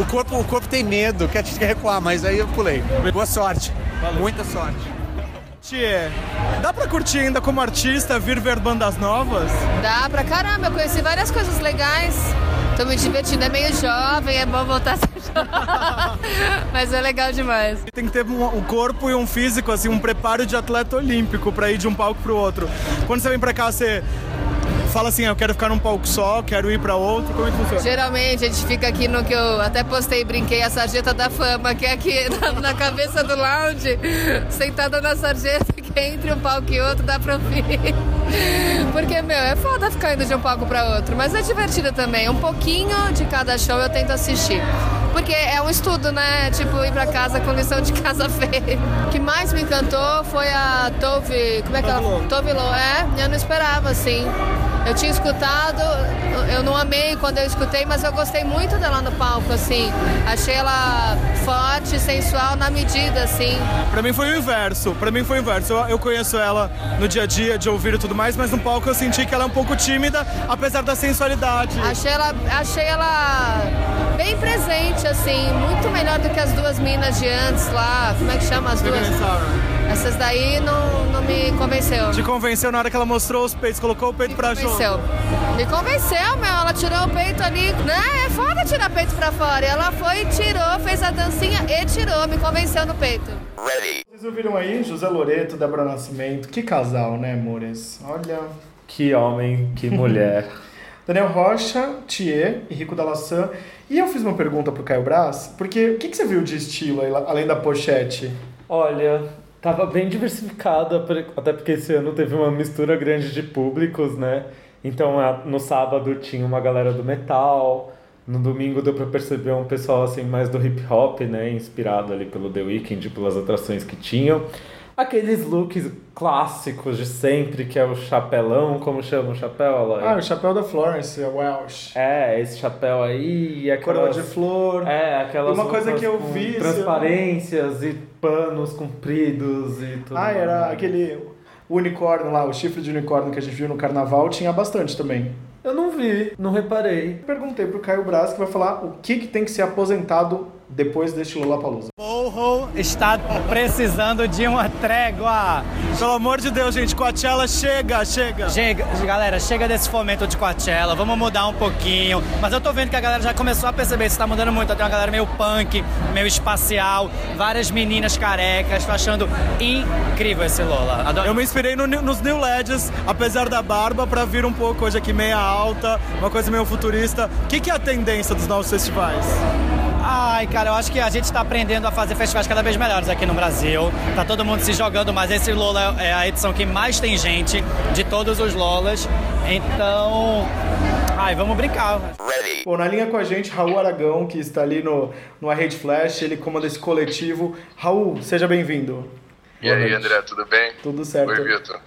[SPEAKER 15] O corpo, o corpo tem medo, quer, quer recuar, mas aí eu pulei. Boa sorte. Muita sorte.
[SPEAKER 1] Tchê, dá pra curtir ainda como artista, vir ver bandas novas?
[SPEAKER 16] Dá pra caramba, eu conheci várias coisas legais. Tô me divertindo, é meio jovem, é bom voltar a ser jovem. Mas é legal demais.
[SPEAKER 1] Tem que ter um, um corpo e um físico, assim, um preparo de atleta olímpico pra ir de um palco pro outro. Quando você vem pra cá, você
[SPEAKER 3] fala assim, "Ah, eu quero ficar num palco só, quero ir pra outro, como é que funciona?
[SPEAKER 16] Geralmente a gente fica aqui no que eu até postei e brinquei, a sarjeta da fama, que é aqui na, na cabeça do lounge, sentada na sarjeta, que entre um palco e outro dá pra ouvir. Porque, meu, é foda ficar indo de um palco pra outro, mas é divertido também. Um pouquinho de cada show eu tento assistir. Porque é um estudo, né? Tipo, ir pra casa com lição de casa feia. O que mais me encantou foi a Tove. Como é que ela. Tove Lo, é? Eu não esperava, assim. Eu tinha escutado, eu não amei quando eu escutei, mas eu gostei muito dela no palco, assim. Achei ela forte, sensual na medida, assim.
[SPEAKER 3] Pra mim foi o inverso, pra mim foi o inverso. Eu, eu conheço ela no dia a dia, de ouvir e tudo mais, mas no palco eu senti que ela é um pouco tímida, apesar da sensualidade.
[SPEAKER 16] Achei ela, achei ela bem presente, assim, muito melhor do que as duas minas de antes lá. Como é que chama as duas? Essas daí não, não me convenceu.
[SPEAKER 3] Te convenceu na hora que ela mostrou os peitos, colocou o peito pra jogo.
[SPEAKER 16] convenceu. Me convenceu, meu. Ela tirou o peito ali. Né? É foda tirar peito pra fora. E ela foi, tirou, fez a dancinha e tirou. Me convenceu no peito.
[SPEAKER 1] Vocês ouviram aí? José Loreto, Débora Nascimento. Que casal, né, amores? Olha.
[SPEAKER 2] Que homem, que mulher.
[SPEAKER 1] Daniel Rocha, Thier e Rico Dalassan. E eu fiz uma pergunta pro Caio Braz, porque o que, que você viu de estilo aí, além da pochete?
[SPEAKER 2] Olha, tava bem diversificada, por- até porque esse ano teve uma mistura grande de públicos, né? Então no sábado tinha uma galera do metal, no domingo deu pra perceber um pessoal assim mais do hip hop, né? Inspirado ali pelo The Weeknd, pelas atrações que tinham. Aqueles looks clássicos de sempre, que é o chapelão, como chama o chapéu, Aloy?
[SPEAKER 1] Ah, o chapéu da Florence, a Welsh.
[SPEAKER 2] É, esse chapéu aí aquelas...
[SPEAKER 1] Coroa de flor.
[SPEAKER 2] É, aquelas
[SPEAKER 1] Uma coisa que eu vi
[SPEAKER 2] Transparências e panos compridos e tudo.
[SPEAKER 1] Ah, era
[SPEAKER 2] mais.
[SPEAKER 1] aquele unicórnio lá, o chifre de unicórnio que a gente viu no carnaval, tinha bastante também.
[SPEAKER 2] Eu não vi, não reparei.
[SPEAKER 1] Perguntei pro Caio Braz que vai falar o que, que tem que ser aposentado depois deste Lollapalooza.
[SPEAKER 17] Morro está precisando de uma trégua.
[SPEAKER 3] Pelo amor de Deus, gente, Coachella chega, chega.
[SPEAKER 17] Chega, galera, chega desse fomento de Coachella, vamos mudar um pouquinho. Mas eu tô vendo que a galera já começou a perceber, isso tá mudando muito. Tem uma galera meio punk, meio espacial, várias meninas carecas, tô achando incrível esse Lola. Adoro.
[SPEAKER 3] Eu me inspirei no- nos New Leds, apesar da barba, pra vir um pouco hoje aqui meia alta, uma coisa meio futurista. O que, que é a tendência dos novos festivais?
[SPEAKER 17] Ai, cara, eu acho que a gente tá aprendendo a fazer festivais cada vez melhores aqui no Brasil. Tá todo mundo se jogando, mas esse Lola é a edição que mais tem gente de todos os Lolas. Então, ai, vamos brincar.
[SPEAKER 1] Bom, na linha com a gente, Raul Aragão, que está ali no, no Rede Flash, ele comanda esse coletivo. Raul, seja bem-vindo.
[SPEAKER 18] E aí, André, tudo bem?
[SPEAKER 1] Tudo certo.
[SPEAKER 18] Oi, Vitor.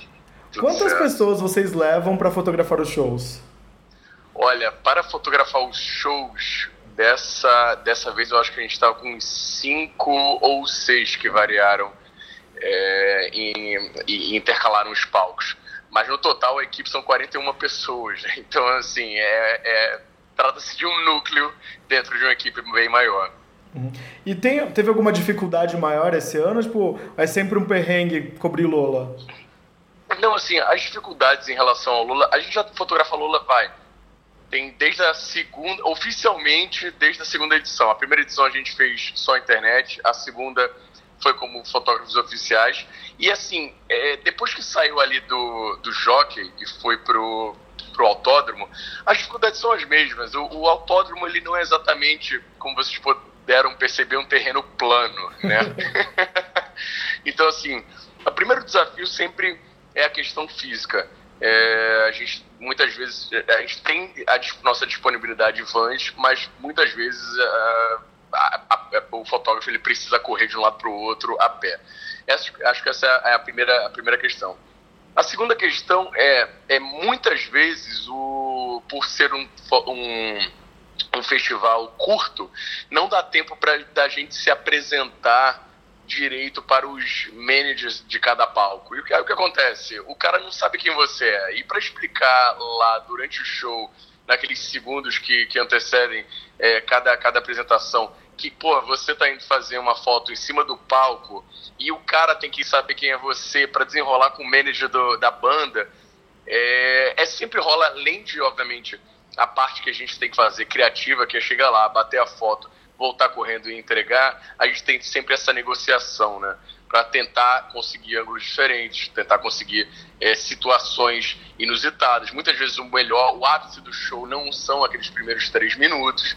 [SPEAKER 18] Tudo
[SPEAKER 1] Quantas
[SPEAKER 18] certo.
[SPEAKER 1] pessoas vocês levam para fotografar os shows?
[SPEAKER 18] Olha, para fotografar os shows, dessa, dessa vez eu acho que a gente estava com uns cinco ou seis que variaram é, em- e intercalaram os palcos. Mas no total a equipe são 41 pessoas. né? Então, assim, é, é- trata-se de um núcleo dentro de uma equipe bem maior.
[SPEAKER 1] E tem, teve alguma dificuldade maior esse ano? Tipo, é sempre um perrengue cobrir Lola?
[SPEAKER 18] Não, assim, as dificuldades em relação ao Lula, a gente já fotografa Lula, vai. Tem desde a segunda, oficialmente desde a segunda edição. A primeira edição a gente fez só internet, a segunda foi como fotógrafos oficiais. E assim, é, depois que saiu ali do, do jockey e foi pro, pro autódromo, as dificuldades são as mesmas. O, o autódromo ele não é exatamente, como vocês puderam perceber, um terreno plano, né? então assim, o primeiro desafio sempre é a questão física. É, a gente muitas vezes a gente tem a nossa disponibilidade em vans, mas muitas vezes ah, a- a- o fotógrafo ele precisa correr de um lado para o outro a pé. Essa- acho que essa é a primeira, a primeira questão. A segunda questão é, é muitas vezes o por ser um, um, um festival curto, não dá tempo para da gente se apresentar direito para os managers de cada palco. E o que, o que acontece? O cara não sabe quem você é. E para explicar lá durante o show, naqueles segundos que, que antecedem é, cada, cada apresentação, que, pô, você tá indo fazer uma foto em cima do palco e o cara tem que saber quem é você para desenrolar com o manager do- da banda, é, é sempre rola, além de, obviamente, a parte que a gente tem que fazer criativa, que é chegar lá, bater a foto, voltar correndo e entregar, a gente tem sempre essa negociação, né? para tentar conseguir ângulos diferentes, tentar conseguir é, situações inusitadas. Muitas vezes o melhor, o ápice do show não são aqueles primeiros três minutos.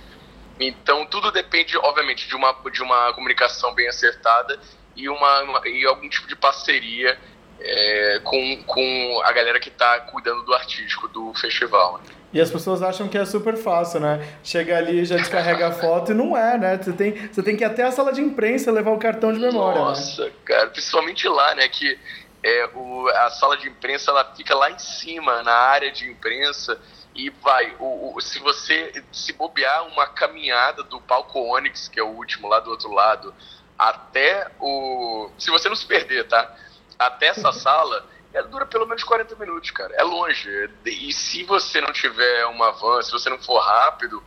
[SPEAKER 18] Então tudo depende, obviamente, de uma, de uma comunicação bem acertada e, uma, uma- e algum tipo de parceria é, com, com a galera que está cuidando do artístico do festival. né?
[SPEAKER 1] E as pessoas acham que é super fácil, né? Chega ali, já descarrega a foto e não é, né? Você tem, você tem que ir até a sala de imprensa levar o cartão de memória, né?
[SPEAKER 18] Nossa, cara, principalmente lá, né? Que é, o, a sala de imprensa ela fica lá em cima, na área de imprensa, e vai. O, o- se você se bobear uma caminhada do palco Onyx, que é o último lá do outro lado, até o. Se você não se perder, tá? Até essa sala. Ela dura pelo menos 40 minutos, cara. É longe. E se você não tiver uma van, se você não for rápido,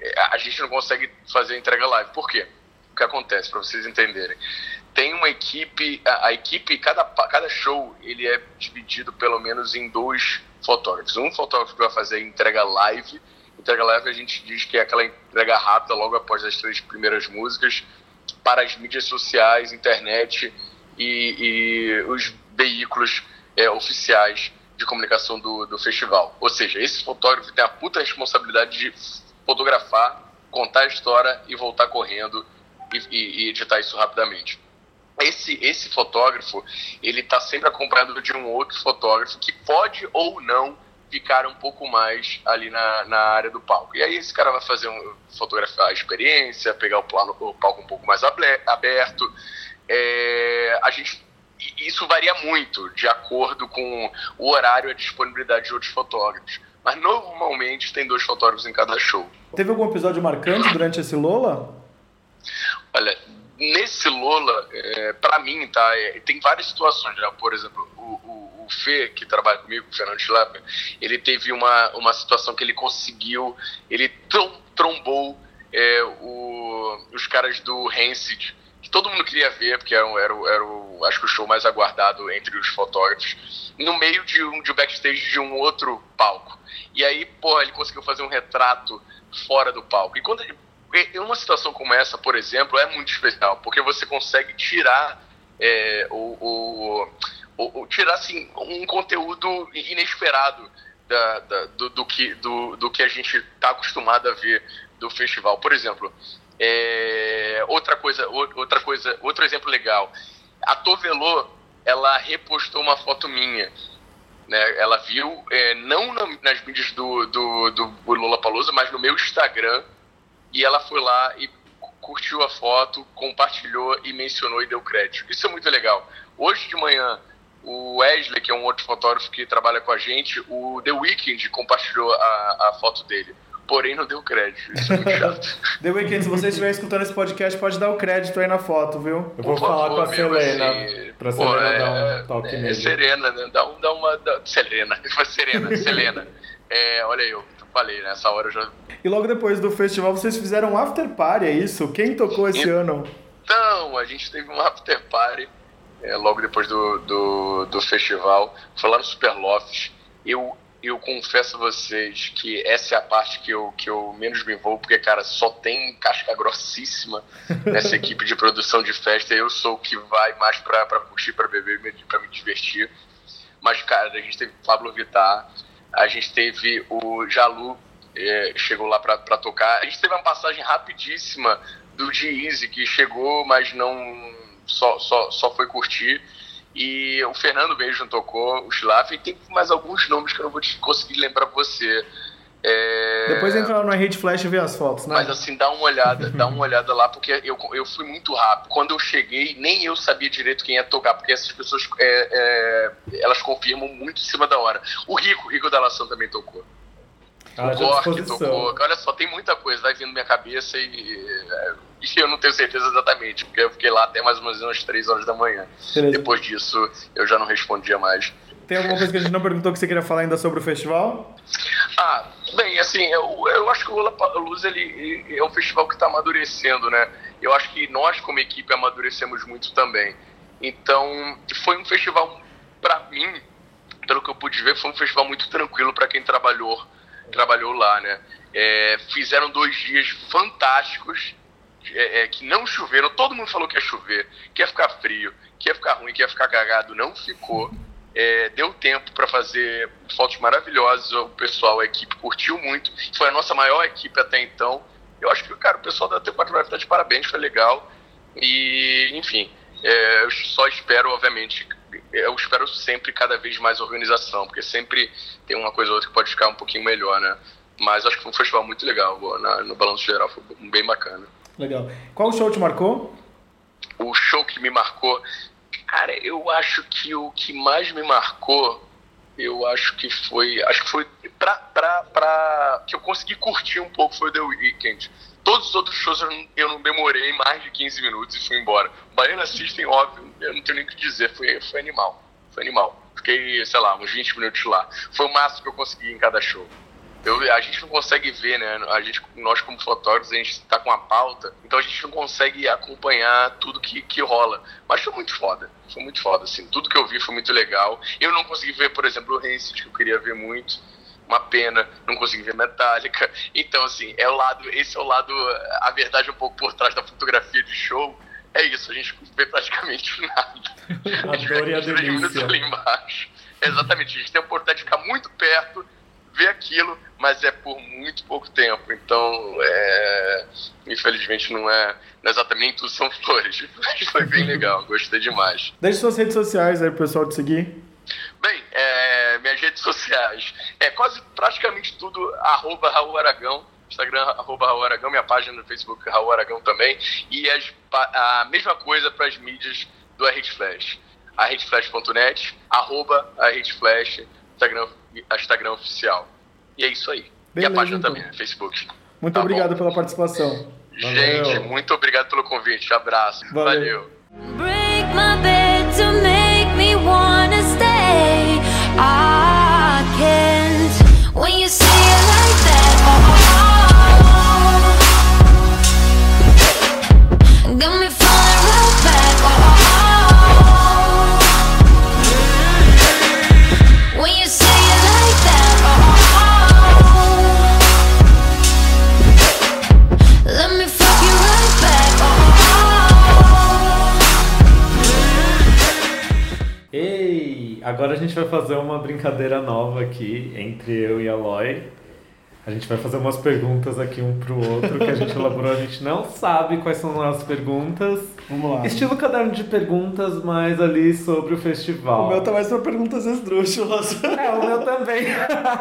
[SPEAKER 18] é, a gente não consegue fazer entrega live. Por quê? O que acontece, para vocês entenderem? Tem uma equipe, a, a equipe, cada, cada show, ele é dividido pelo menos em dois fotógrafos. Um fotógrafo que vai fazer entrega live. Entrega live a gente diz que é aquela entrega rápida logo após as três primeiras músicas para as mídias sociais, internet e, e os veículos é, oficiais de comunicação do, do festival. Ou seja, esse fotógrafo tem a puta responsabilidade de fotografar, contar a história e voltar correndo e, e- e editar isso rapidamente. Esse, esse fotógrafo, ele está sempre acompanhado de um outro fotógrafo que pode ou não ficar um pouco mais ali na, na área do palco. E aí esse cara vai fazer um, fotografar a experiência, pegar o, plano, o palco um pouco mais aberto. É, a gente isso varia muito de acordo com o horário e a disponibilidade de outros fotógrafos. Mas normalmente tem dois fotógrafos em cada show.
[SPEAKER 1] Teve algum episódio marcante durante esse Lola?
[SPEAKER 18] Olha, nesse Lola, é, para mim, tá? é, tem várias situações, né? Por exemplo, o, o, o Fê, que trabalha comigo, o Fernando Schlapper, ele teve uma, uma situação que ele conseguiu, ele trom- trombou é, o- os caras do Rancid, todo mundo queria ver, porque era, era, era o, acho que o show mais aguardado entre os fotógrafos, no meio de um de um backstage de um outro palco. E aí, pô, ele conseguiu fazer um retrato fora do palco. E quando ele, uma situação como essa, por exemplo, é muito especial, porque você consegue tirar é, o, o- o- tirar assim, um conteúdo inesperado da, da- do, do que, do, do que a gente está acostumado a ver do festival. Por exemplo, é, outra coisa, outra coisa, outro exemplo legal. A Tovelô, ela repostou uma foto minha. Né? Ela viu, é, não na- nas mídias do, do, do Lollapalooza, mas no meu Instagram, e ela foi lá e curtiu a foto, compartilhou e mencionou e deu crédito. Isso é muito legal. Hoje de manhã, o Wesley, que é um outro fotógrafo que trabalha com a gente, o The Weeknd compartilhou a, a foto dele. Porém, não deu crédito. Isso é muito chato.
[SPEAKER 1] The Weeknd, se você estiver escutando esse podcast, pode dar o crédito aí na foto, viu?
[SPEAKER 2] Eu vou
[SPEAKER 18] Por
[SPEAKER 2] falar com a
[SPEAKER 18] favor,
[SPEAKER 2] Selena,
[SPEAKER 18] assim,
[SPEAKER 2] pra
[SPEAKER 18] pô,
[SPEAKER 2] Selena
[SPEAKER 18] é-
[SPEAKER 2] dar um toque
[SPEAKER 18] é,
[SPEAKER 2] nele.
[SPEAKER 18] Serena, né? Dá, um- dá uma. Dá, Selena. Serena, Selena. É, olha eu, eu falei, nessa hora eu já.
[SPEAKER 1] E logo depois do festival, vocês fizeram um after party, é isso? Quem tocou esse ano?
[SPEAKER 18] Então, a gente teve um after party é, logo depois do, do, do festival. Foi lá no Superloft. Eu, eu confesso a vocês que essa é a parte que eu, que eu menos me envolvo, porque, cara, só tem casca grossíssima nessa equipe de produção de festa. Eu sou o que vai mais pra, pra curtir, pra beber, pra me divertir. Mas, cara, a gente teve o Pablo Vittar, a gente teve o Jalu, é, chegou lá pra, pra tocar. A gente teve uma passagem rapidíssima do G-Eazy, que chegou, mas não só, só, só foi curtir. E o Fernando mesmo tocou, o Schlaf, e tem mais alguns nomes que eu não vou te conseguir lembrar pra você. É,
[SPEAKER 1] Depois entra lá no Hate Flash e vê as fotos, né?
[SPEAKER 18] mas assim, dá uma olhada, dá uma olhada lá, porque eu, eu fui muito rápido. Quando eu cheguei, nem eu sabia direito quem ia tocar, porque essas pessoas, é, é, elas confirmam muito em cima da hora. O Rico, o Rico da Lação também tocou.
[SPEAKER 2] Ah,
[SPEAKER 18] o Gork tocou. Olha só, tem muita coisa, vai vindo na minha cabeça e, é, e eu não tenho certeza exatamente, porque eu fiquei lá até mais ou menos umas 3 horas da manhã.
[SPEAKER 1] Beleza.
[SPEAKER 18] Depois disso, eu já não respondia mais.
[SPEAKER 1] Tem alguma coisa que a gente não perguntou que você queria falar ainda sobre o festival?
[SPEAKER 18] Ah, bem, assim, eu, eu acho que o Lollapalooza ele, ele é um festival que está amadurecendo, né? Eu acho que nós, como equipe, amadurecemos muito também. Então, foi um festival, para mim, pelo que eu pude ver, foi um festival muito tranquilo para quem trabalhou, trabalhou lá, né? É, fizeram dois dias fantásticos é, é, que não choveram. Todo mundo falou que ia chover, que ia ficar frio, que ia ficar ruim, que ia ficar cagado. Não ficou. É, deu tempo para fazer fotos maravilhosas. O pessoal, a equipe curtiu muito. Foi a nossa maior equipe até então. Eu acho que, cara, o pessoal da T4 Live tá de parabéns, foi legal. E, enfim, é, eu só espero, obviamente, eu espero sempre cada vez mais organização, porque sempre tem uma coisa ou outra que pode ficar um pouquinho melhor, né? Mas acho que foi um festival muito legal, no balanço geral, foi bem bacana.
[SPEAKER 1] Legal. Qual show te marcou?
[SPEAKER 18] O show que me marcou, cara, eu acho que o que mais me marcou, eu acho que foi, acho que foi pra, pra, pra que eu consegui curtir um pouco foi The Weeknd. Todos os outros shows eu não, eu não demorei mais de 15 minutos e fui embora. Baiana System, óbvio, eu não tenho nem o que dizer, foi, foi animal. Foi animal. Fiquei, sei lá, uns 20 minutos lá. Foi o máximo que eu consegui em cada show. Eu, a gente não consegue ver, né? A gente, nós como fotógrafos, a gente está com a pauta, então a gente não consegue acompanhar tudo que, que rola. Mas foi muito foda, foi muito foda, assim. Tudo que eu vi foi muito legal. Eu não consegui ver, por exemplo, o Rancid, que eu queria ver muito. Uma pena, não consegui ver Metallica. Então, assim, é o lado, esse é o lado, a verdade um pouco por trás da fotografia de show. É isso, a gente vê praticamente nada.
[SPEAKER 2] A a delícia.
[SPEAKER 18] ali embaixo. Exatamente, a gente tem a oportunidade de ficar muito perto, ver aquilo, mas é por muito pouco tempo. Então, é, infelizmente, não é, não é exatamente tudo são flores. Mas foi bem legal, gostei demais.
[SPEAKER 1] Deixe suas redes sociais aí pro pessoal te seguir.
[SPEAKER 18] Bem, é, minhas redes sociais. É quase praticamente tudo arroba Raul Aragão. Instagram, arroba Raul Aragão, minha página no Facebook, Raul Aragão também. E as, a mesma coisa para as mídias do RH Flash. arredflash.net, arroba arredflash, Instagram, Instagram oficial. E é isso aí.
[SPEAKER 1] Beleza,
[SPEAKER 18] e a página
[SPEAKER 1] então.
[SPEAKER 18] também, no Facebook.
[SPEAKER 1] Muito
[SPEAKER 18] Tá
[SPEAKER 1] obrigado pela participação.
[SPEAKER 18] Gente, muito obrigado pelo convite. Abraço.
[SPEAKER 1] Valeu.
[SPEAKER 18] Valeu.
[SPEAKER 2] Agora a gente vai fazer uma brincadeira nova aqui entre eu e a Loy. A gente vai fazer umas perguntas aqui um pro outro que a gente elaborou, a gente não sabe quais são as perguntas.
[SPEAKER 1] Vamos lá.
[SPEAKER 2] Estilo caderno de perguntas, mas ali sobre o festival.
[SPEAKER 1] O meu tá mais pra perguntas esdrúxulas.
[SPEAKER 2] É, o meu também.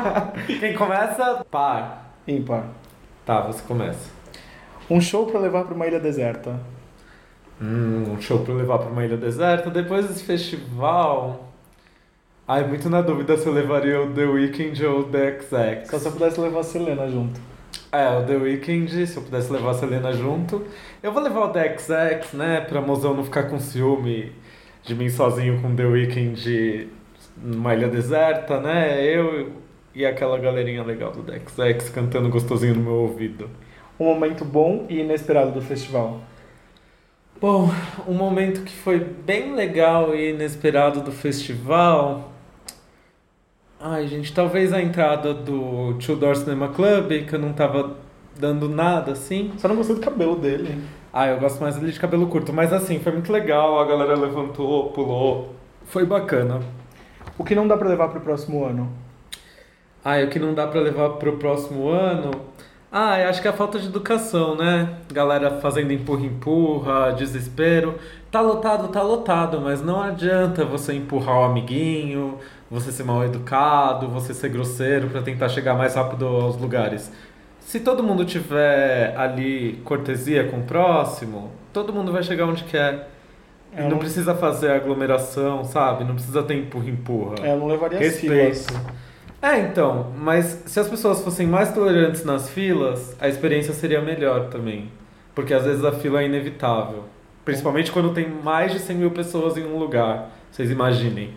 [SPEAKER 2] Quem começa? Par.
[SPEAKER 1] Ímpar.
[SPEAKER 2] Tá, você começa.
[SPEAKER 1] Um show pra levar pra uma ilha deserta.
[SPEAKER 2] Hum, um show pra eu levar pra uma ilha deserta. Depois desse festival. Ai, muito na dúvida se eu levaria o The Weeknd ou o The XX.
[SPEAKER 1] Só se eu pudesse levar a Selena junto.
[SPEAKER 2] É, o The Weeknd, se eu pudesse levar a Selena junto. Eu vou levar o The XX, né, pra mozão não ficar com ciúme de mim sozinho com o The Weeknd numa ilha deserta, né? Eu e aquela galerinha legal do The XX cantando gostosinho no meu ouvido.
[SPEAKER 1] Um momento bom e inesperado do festival.
[SPEAKER 2] Bom, um momento que foi bem legal e inesperado do festival. Ai, gente, talvez a entrada do Two Door Cinema Club, que eu não tava dando nada assim.
[SPEAKER 1] Só não gostei do cabelo dele.
[SPEAKER 2] Ah, eu gosto mais dele de cabelo curto, mas assim, foi muito legal, a galera levantou, pulou. Foi bacana.
[SPEAKER 1] O que não dá pra levar pro próximo ano?
[SPEAKER 2] Ah, o que não dá pra levar pro próximo ano? Ah, eu acho que é a falta de educação, né? Galera fazendo empurra-empurra, desespero. Tá lotado, tá lotado, mas não adianta você empurrar o amiguinho, você ser mal educado, você ser grosseiro pra tentar chegar mais rápido aos lugares. Se todo mundo tiver ali cortesia com o próximo, todo mundo vai chegar onde quer. E
[SPEAKER 1] Eu
[SPEAKER 2] não
[SPEAKER 1] não-
[SPEAKER 2] precisa fazer aglomeração, sabe? Não precisa ter empurra-empurra.
[SPEAKER 1] É, eu não levaria
[SPEAKER 2] Respeito.
[SPEAKER 1] filas.
[SPEAKER 2] É, então, mas se as pessoas fossem mais tolerantes nas filas, a experiência seria melhor também. Porque às vezes a fila é inevitável. Principalmente quando tem mais de 100 mil pessoas em um lugar. Vocês imaginem.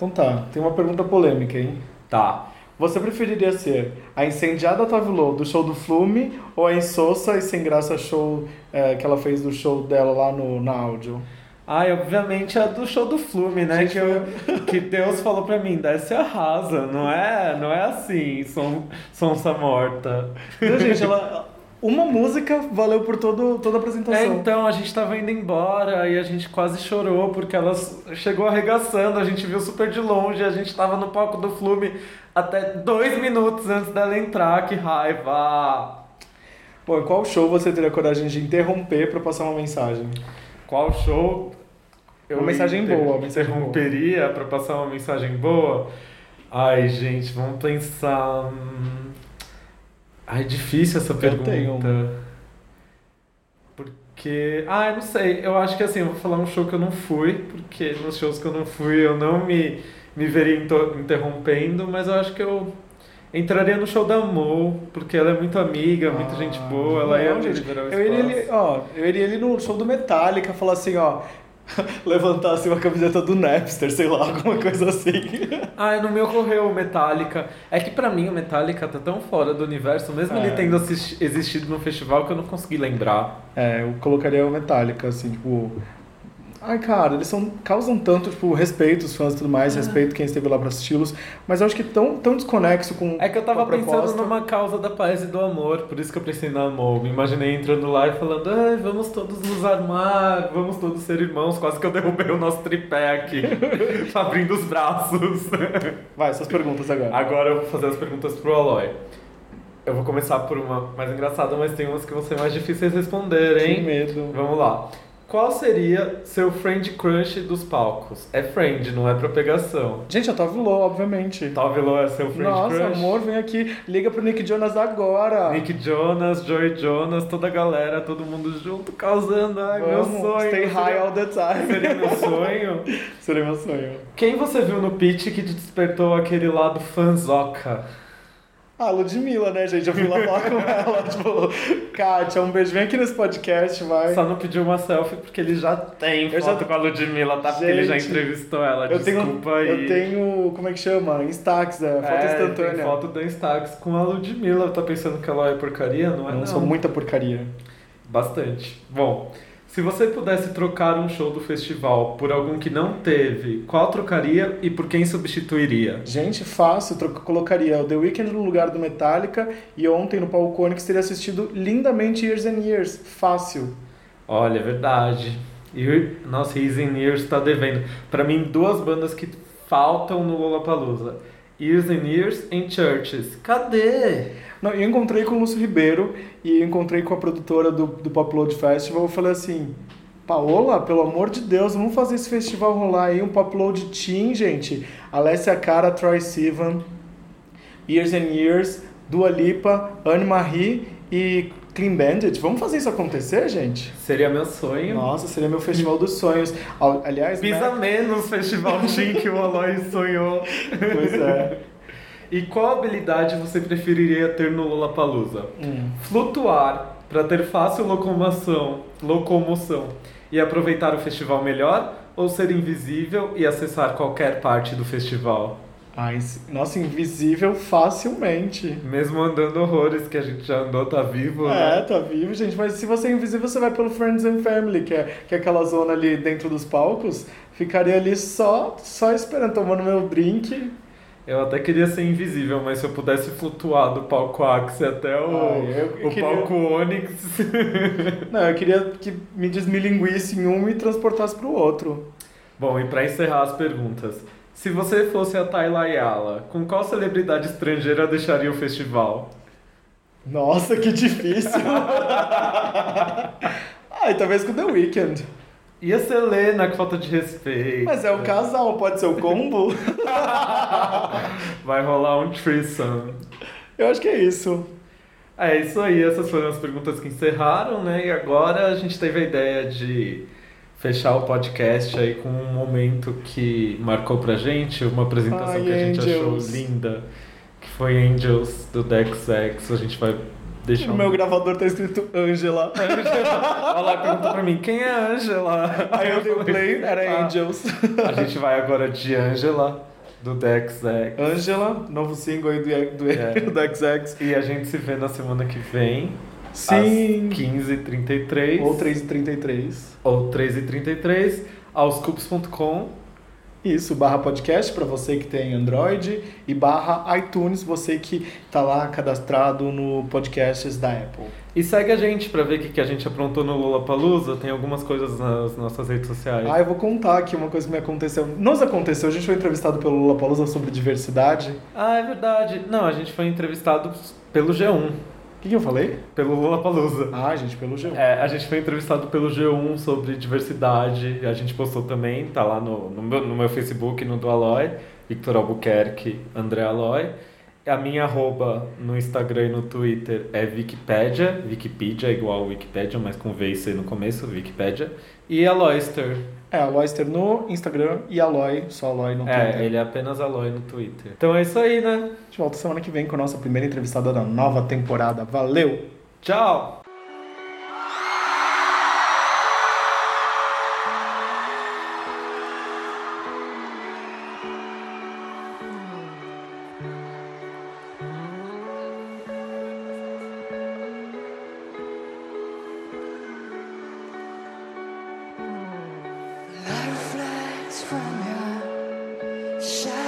[SPEAKER 1] Então tá, tem uma pergunta polêmica, hein?
[SPEAKER 2] Tá.
[SPEAKER 1] Você preferiria ser a incendiada Tavilô do show do Flume ou a insossa e sem graça show é, que ela fez do show dela lá no, na áudio?
[SPEAKER 2] Ah, e obviamente a do show do Flume, né? Que, eu, que Deus falou pra mim, desce e arrasa. Não é, não é assim, som, sonsa morta.
[SPEAKER 1] Não, gente, ela, uma música valeu por todo, toda a
[SPEAKER 2] É,
[SPEAKER 1] apresentação.
[SPEAKER 2] então, a gente tava indo embora e a gente quase chorou porque ela chegou arregaçando, a gente viu super de longe, a gente tava no palco do Flume até dois minutos antes dela entrar, que raiva!
[SPEAKER 1] Bom, em qual show você teria coragem de interromper pra passar uma mensagem?
[SPEAKER 2] Qual show
[SPEAKER 1] Uma mensagem boa, uma mensagem
[SPEAKER 2] interromperia pra passar uma mensagem boa? Ai, gente, vamos pensar. Hum, Ai, difícil essa pergunta.
[SPEAKER 1] tenho.
[SPEAKER 2] Porque. Ah, eu não sei. Eu acho que assim, eu vou falar um show que eu não fui, porque nos shows que eu não fui eu não me, me veria interrompendo, mas eu acho que eu entraria no show da Mo, porque ela é muito amiga, muita gente boa, ela
[SPEAKER 1] Não, gente,
[SPEAKER 2] liberar o
[SPEAKER 1] eu iria, ali, ó, eu iria ali no show do Metallica falar assim, ó. levantar assim uma camiseta do Napster, sei lá, alguma coisa assim.
[SPEAKER 2] Ah, não me ocorreu o Metallica. É que pra mim o Metallica tá tão fora do universo, mesmo
[SPEAKER 1] É.
[SPEAKER 2] ele tendo assisti- existido no festival, que eu não consegui lembrar.
[SPEAKER 1] É, eu colocaria o Metallica, assim, tipo. Ai, cara, eles são, causam tanto, tipo, respeito os fãs e tudo mais, respeito quem esteve lá pra assisti-los, mas eu acho que tão, tão desconexo com.
[SPEAKER 2] É que eu tava pensando numa causa da paz e do amor, por isso que eu pensei no amor. Me imaginei entrando lá e falando, ai, vamos todos nos armar, vamos todos ser irmãos. Quase que eu derrubei o nosso tripé aqui, abrindo os braços.
[SPEAKER 1] Vai, suas perguntas agora.
[SPEAKER 2] Agora eu vou fazer as perguntas pro Aloy. Eu vou começar por uma mais engraçada, mas tem umas que vão ser mais difíceis de responder, hein?
[SPEAKER 1] Que medo.
[SPEAKER 2] Vamos lá. Qual seria seu friend crush dos palcos? É friend, não é pra pegação.
[SPEAKER 1] Gente, a Tove Lo, obviamente.
[SPEAKER 2] Tove Lo é seu friend
[SPEAKER 1] Nossa,
[SPEAKER 2] crush?
[SPEAKER 1] amor, vem aqui, liga pro Nick Jonas agora.
[SPEAKER 2] Nick Jonas, Joey Jonas, toda a galera, todo mundo junto, causando. Ai, meu
[SPEAKER 1] Vamos,
[SPEAKER 2] sonho.
[SPEAKER 1] Stay
[SPEAKER 2] Seria-
[SPEAKER 1] high all the time.
[SPEAKER 2] Seria meu sonho.
[SPEAKER 1] Seria meu sonho.
[SPEAKER 2] Quem você viu no pitch que te despertou aquele lado fanzoca?
[SPEAKER 1] Ah, Ludmilla, né, gente? Eu fui lá falar com ela, tipo, Kátia, um beijo, vem aqui nesse podcast, vai.
[SPEAKER 2] Só não pediu uma selfie porque ele já tem
[SPEAKER 1] Eu
[SPEAKER 2] foto
[SPEAKER 1] já-
[SPEAKER 2] com a Ludmilla, tá? Porque ele já
[SPEAKER 1] Gente,
[SPEAKER 2] entrevistou ela,
[SPEAKER 1] Eu tenho,
[SPEAKER 2] desculpa aí.
[SPEAKER 1] eu tenho, como é que chama? Instax, é, foto
[SPEAKER 2] É,
[SPEAKER 1] instantânea.
[SPEAKER 2] Tem foto da Instax com a Ludmilla. Tá pensando que ela é porcaria? Não é
[SPEAKER 1] Não,
[SPEAKER 2] não.
[SPEAKER 1] sou muita porcaria.
[SPEAKER 2] Bastante. Bom, se você pudesse trocar um show do festival por algum que não teve, qual trocaria e por quem substituiria?
[SPEAKER 1] Gente, fácil, colocaria o The Weeknd no lugar do Metallica e ontem no Palco Onyx teria assistido lindamente Years and Years. Fácil.
[SPEAKER 2] Olha, é verdade. E, nossa, Years and Years tá devendo. Pra mim, duas bandas que faltam no Lollapalooza. Years and Years em Churches. Cadê?
[SPEAKER 1] Não, eu encontrei com o Lúcio Ribeiro e encontrei com a produtora do, do Popload Festival. Eu falei assim: Paola, pelo amor de Deus, vamos fazer esse festival rolar aí. Um Popload Team, gente. Alessia Cara, Troy Sivan, Years and Years, Dua Lipa, Anne Marie e Clean Bandit. Vamos fazer isso acontecer, gente?
[SPEAKER 2] Seria meu sonho.
[SPEAKER 1] Nossa, seria meu festival dos sonhos. Al- Aliás,
[SPEAKER 2] Pisa
[SPEAKER 1] né?
[SPEAKER 2] menos Festival Team que o Aloy sonhou.
[SPEAKER 1] Pois é.
[SPEAKER 2] E qual habilidade você preferiria ter no Lollapalooza?
[SPEAKER 1] Hum.
[SPEAKER 2] Flutuar para ter fácil locomoção, locomoção e aproveitar o festival melhor ou ser invisível e acessar qualquer parte do festival?
[SPEAKER 1] Ai, nossa, invisível facilmente.
[SPEAKER 2] Mesmo andando horrores que a gente já andou, tá vivo,
[SPEAKER 1] É,
[SPEAKER 2] né?
[SPEAKER 1] tá vivo, gente. Mas se você é invisível, você vai pelo Friends and Family, que é, que é aquela zona ali dentro dos palcos. Ficaria ali só, só esperando, tomando meu drink.
[SPEAKER 2] Eu até queria ser invisível, mas se eu pudesse flutuar do palco Axie até o,
[SPEAKER 1] Ai, eu
[SPEAKER 2] o
[SPEAKER 1] queria-
[SPEAKER 2] palco Onyx.
[SPEAKER 1] Não, eu queria que me desmilinguisse em um e transportasse pro outro.
[SPEAKER 2] Bom, e pra encerrar as perguntas. Se você fosse a Tayla Ayala, com qual celebridade estrangeira deixaria o festival?
[SPEAKER 1] Nossa, que difícil. Ai, talvez com The Weeknd.
[SPEAKER 2] Ia ser Lena, que falta de respeito.
[SPEAKER 1] Mas é um casal, pode ser o combo?
[SPEAKER 2] Vai rolar um threesome.
[SPEAKER 1] Eu acho que é isso.
[SPEAKER 2] É isso aí, essas foram as perguntas que encerraram, né? E agora a gente teve a ideia de fechar o podcast aí com um momento que marcou pra gente, uma apresentação
[SPEAKER 1] Ai,
[SPEAKER 2] que a gente
[SPEAKER 1] Angels.
[SPEAKER 2] achou linda, que foi Angels do Dex X. A gente vai deixar
[SPEAKER 1] No
[SPEAKER 2] um...
[SPEAKER 1] meu gravador tá escrito Angela.
[SPEAKER 2] Olha lá, pergunta pra mim, quem é Angela?
[SPEAKER 1] Aí eu dei o play, era
[SPEAKER 2] Ah.
[SPEAKER 1] Angels.
[SPEAKER 2] A gente vai agora de Angela, do Dex X.
[SPEAKER 1] Angela, novo single aí do, do,
[SPEAKER 2] É.
[SPEAKER 1] do XX.
[SPEAKER 2] E a gente se vê na semana que vem.
[SPEAKER 1] Sim.
[SPEAKER 2] Às 15h33.
[SPEAKER 1] Ou 3h33.
[SPEAKER 2] Ou 3h33. Aos cubos.com.
[SPEAKER 1] Isso, barra podcast para você que tem Android e barra iTunes, você que tá lá cadastrado no podcasts da Apple.
[SPEAKER 2] E segue a gente pra ver o que, que a gente aprontou no Lollapalooza. Tem algumas coisas nas nossas redes sociais.
[SPEAKER 1] Ah, eu vou contar aqui uma coisa que me aconteceu. Nos aconteceu, a gente foi entrevistado pelo Lollapalooza sobre diversidade.
[SPEAKER 2] Ah, é verdade. Não, a gente foi entrevistado pelo G1.
[SPEAKER 1] O que, que eu falei?
[SPEAKER 2] Pelo Lollapalooza.
[SPEAKER 1] Ah, gente, pelo G1.
[SPEAKER 2] É, a gente foi entrevistado pelo G1 sobre diversidade. A gente postou também, tá lá no, no, meu, no meu Facebook, no do Aloy. Victor Albuquerque, André Aloy. A minha arroba no Instagram e no Twitter é Wikipedia. Wikipedia é igual Wikipedia, mas com V e C no começo, Wikipedia. E Aloyster.
[SPEAKER 1] É, Aloyster no Instagram e Aloy, só Aloy no Twitter.
[SPEAKER 2] É, ele é apenas Aloy no Twitter. Então é isso aí, né?
[SPEAKER 1] A gente volta semana que vem com a nossa primeira entrevistada da nova temporada. Valeu!
[SPEAKER 2] Tchau!
[SPEAKER 9] Shine.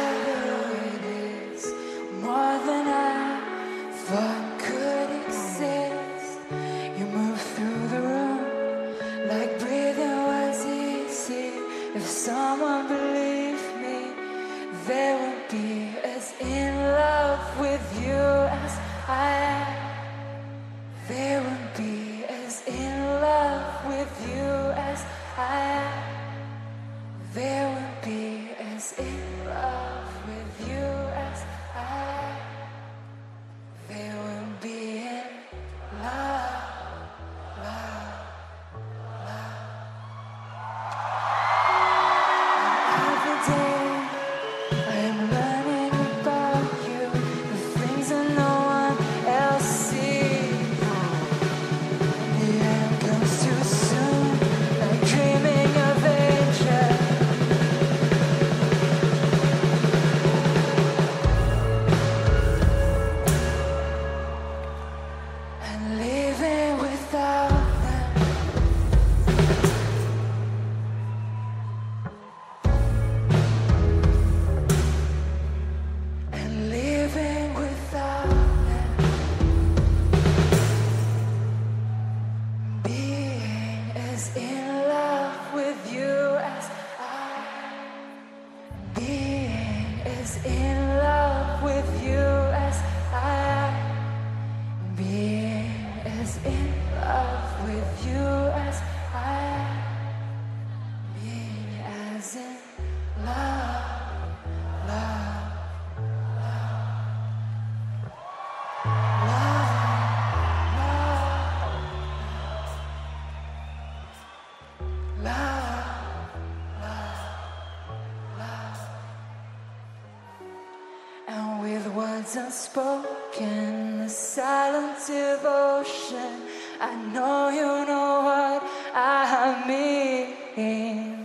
[SPEAKER 9] Words unspoken, the silent devotion, I know you know what I mean.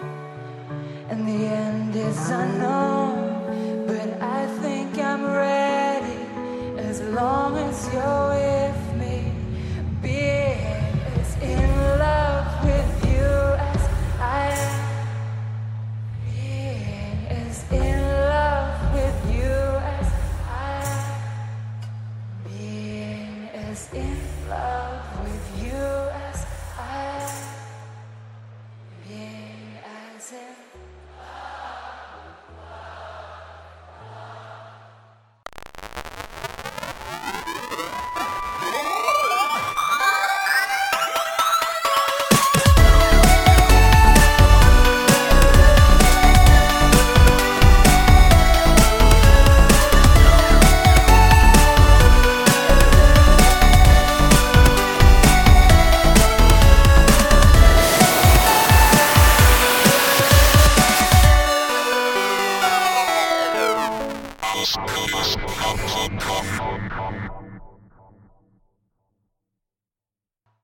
[SPEAKER 9] And the end is unknown,